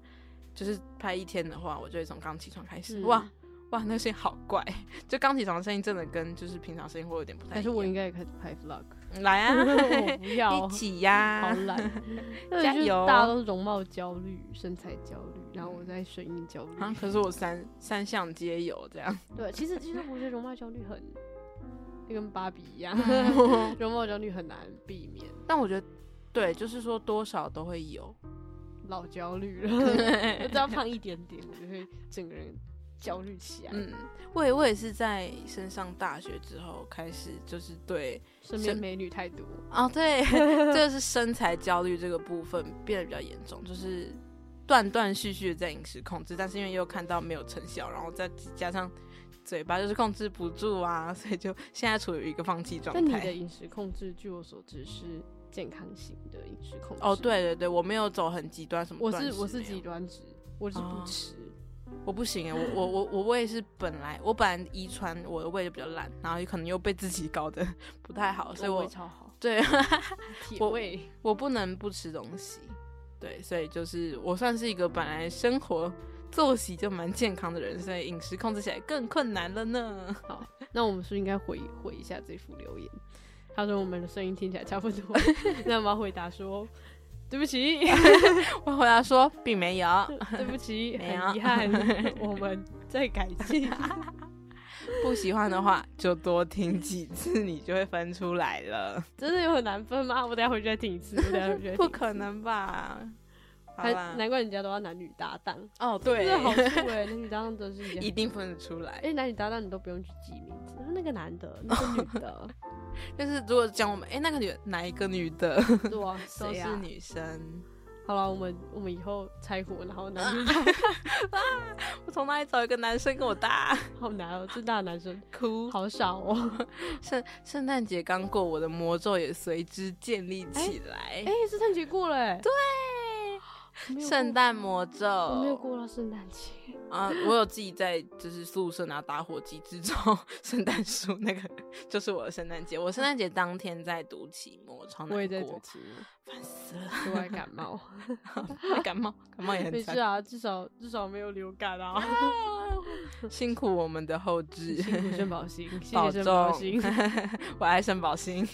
[SPEAKER 1] 就是拍一天的话，我就会从刚起床开始，
[SPEAKER 2] 嗯
[SPEAKER 1] 哇，哇，那个声音好怪，就刚起床的声音真的跟就是平常声音会有点不太一样。
[SPEAKER 2] 但是我应该也开始拍 vlog，
[SPEAKER 1] 来啊，
[SPEAKER 2] 我不要
[SPEAKER 1] 一，起呀、
[SPEAKER 2] 好懒，因为就是
[SPEAKER 1] 加油
[SPEAKER 2] 大家都容貌焦虑、身材焦虑，然后我在声音焦虑。
[SPEAKER 1] 啊！可是我三三项皆有，这样
[SPEAKER 2] 对，其实其实我觉得容貌焦虑很，就跟芭比一样，
[SPEAKER 1] 嗯
[SPEAKER 2] 容貌焦虑很难避免，
[SPEAKER 1] 但我觉得对，就是说多少都会有。
[SPEAKER 2] 老焦虑了，我只要胖一点点，我就会整个人焦虑起来。
[SPEAKER 1] 嗯，我也我也是在升上大学之后开始，就是对身
[SPEAKER 2] 身边美女太多，
[SPEAKER 1] 啊，对，这个是身材焦虑这个部分变得比较严重，就是断断续续的在饮食控制，但是因为又看到没有成效，然后再加上嘴巴就是控制不住啊，所以就现在处于一个放弃状
[SPEAKER 2] 态。那你的
[SPEAKER 1] 态。
[SPEAKER 2] 饮食控制，据我所知是健康型的饮食控制。
[SPEAKER 1] 哦，对对对，我没有走很极端什么
[SPEAKER 2] 我是我是极端值，我是
[SPEAKER 1] 哦
[SPEAKER 2] 不吃。
[SPEAKER 1] 我不行哎，我我我我胃是本来我本来遗传我的胃就比较烂，然后可能又被自己搞得 不太好，所以我
[SPEAKER 2] 我胃超好，
[SPEAKER 1] 对 我
[SPEAKER 2] 胃。
[SPEAKER 1] 我不能不吃东西，对，所以就是我算是一个本来生活作息就蛮健康的人，所以饮食控制起来更困难了呢。
[SPEAKER 2] 好，那我们是不是应该回回一下这幅留言。他说我们的声音听起来差不多，那我们要回答说对不起，
[SPEAKER 1] 我回答说并没有，
[SPEAKER 2] 对不起，很遗憾，我们再改进。
[SPEAKER 1] 不喜欢的话就多听几次，你就会分出来了。
[SPEAKER 2] 真的有很难分吗？我等下回去再听一次，我等下回去再听一次
[SPEAKER 1] 不可能吧？好
[SPEAKER 2] 还，难怪人家都要男女搭档，
[SPEAKER 1] 哦，
[SPEAKER 2] 这
[SPEAKER 1] 对
[SPEAKER 2] 是，好处哎，男女搭档真是一
[SPEAKER 1] 定分得出来。
[SPEAKER 2] 哎，男女搭档你都不用去记名字，那个男的，那个女的，
[SPEAKER 1] 但是如果讲我们，哎、那个女哪一个女的
[SPEAKER 2] 对 啊，
[SPEAKER 1] 都是女生。
[SPEAKER 2] 好了，我们我们以后拆伙，然后男 女啊
[SPEAKER 1] 我从哪里找一个男生跟我搭？
[SPEAKER 2] 好难哦，最大的男生
[SPEAKER 1] 哭。
[SPEAKER 2] 好少哦。
[SPEAKER 1] 圣圣诞节刚过，我的魔咒也随之建立起来。
[SPEAKER 2] 哎，圣诞节过了哎，
[SPEAKER 1] 对，圣诞魔咒。
[SPEAKER 2] 我没有过到圣诞节，
[SPEAKER 1] 啊、我有自己在就是宿舍拿打火机制造 圣诞树，那个就是我的圣诞节。我圣诞节当天在读期末，超难过，
[SPEAKER 2] 我也在读期末，
[SPEAKER 1] 烦死了。
[SPEAKER 2] 就爱感冒。
[SPEAKER 1] 感冒，感冒也很惨
[SPEAKER 2] 没事。啊，至少至少没有流感啊。
[SPEAKER 1] 辛苦我们的后置，
[SPEAKER 2] 辛苦生宝星，谢
[SPEAKER 1] 保
[SPEAKER 2] 谢生宝
[SPEAKER 1] 重
[SPEAKER 2] 星，。
[SPEAKER 1] 我爱生宝星，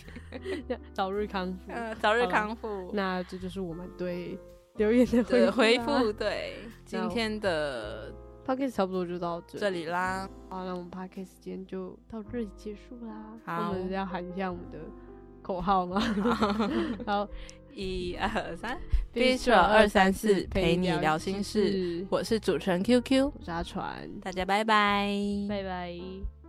[SPEAKER 2] 早日康复。
[SPEAKER 1] 呃，早日康复。
[SPEAKER 2] 那这就是我们对留言的
[SPEAKER 1] 的回
[SPEAKER 2] 回
[SPEAKER 1] 复，对今天的
[SPEAKER 2] Podcast 差不多就到这
[SPEAKER 1] 这里啦。
[SPEAKER 2] 好，那我们 Podcast 今天就到这里结束啦。
[SPEAKER 1] 好
[SPEAKER 2] 我们要喊一下我们的口号吗？好
[SPEAKER 1] 一二三，Bistro 二三四陪你聊心事，
[SPEAKER 2] 事。
[SPEAKER 1] 我是主持人 QQ，
[SPEAKER 2] 我是阿传，
[SPEAKER 1] 大家拜拜，
[SPEAKER 2] 拜拜。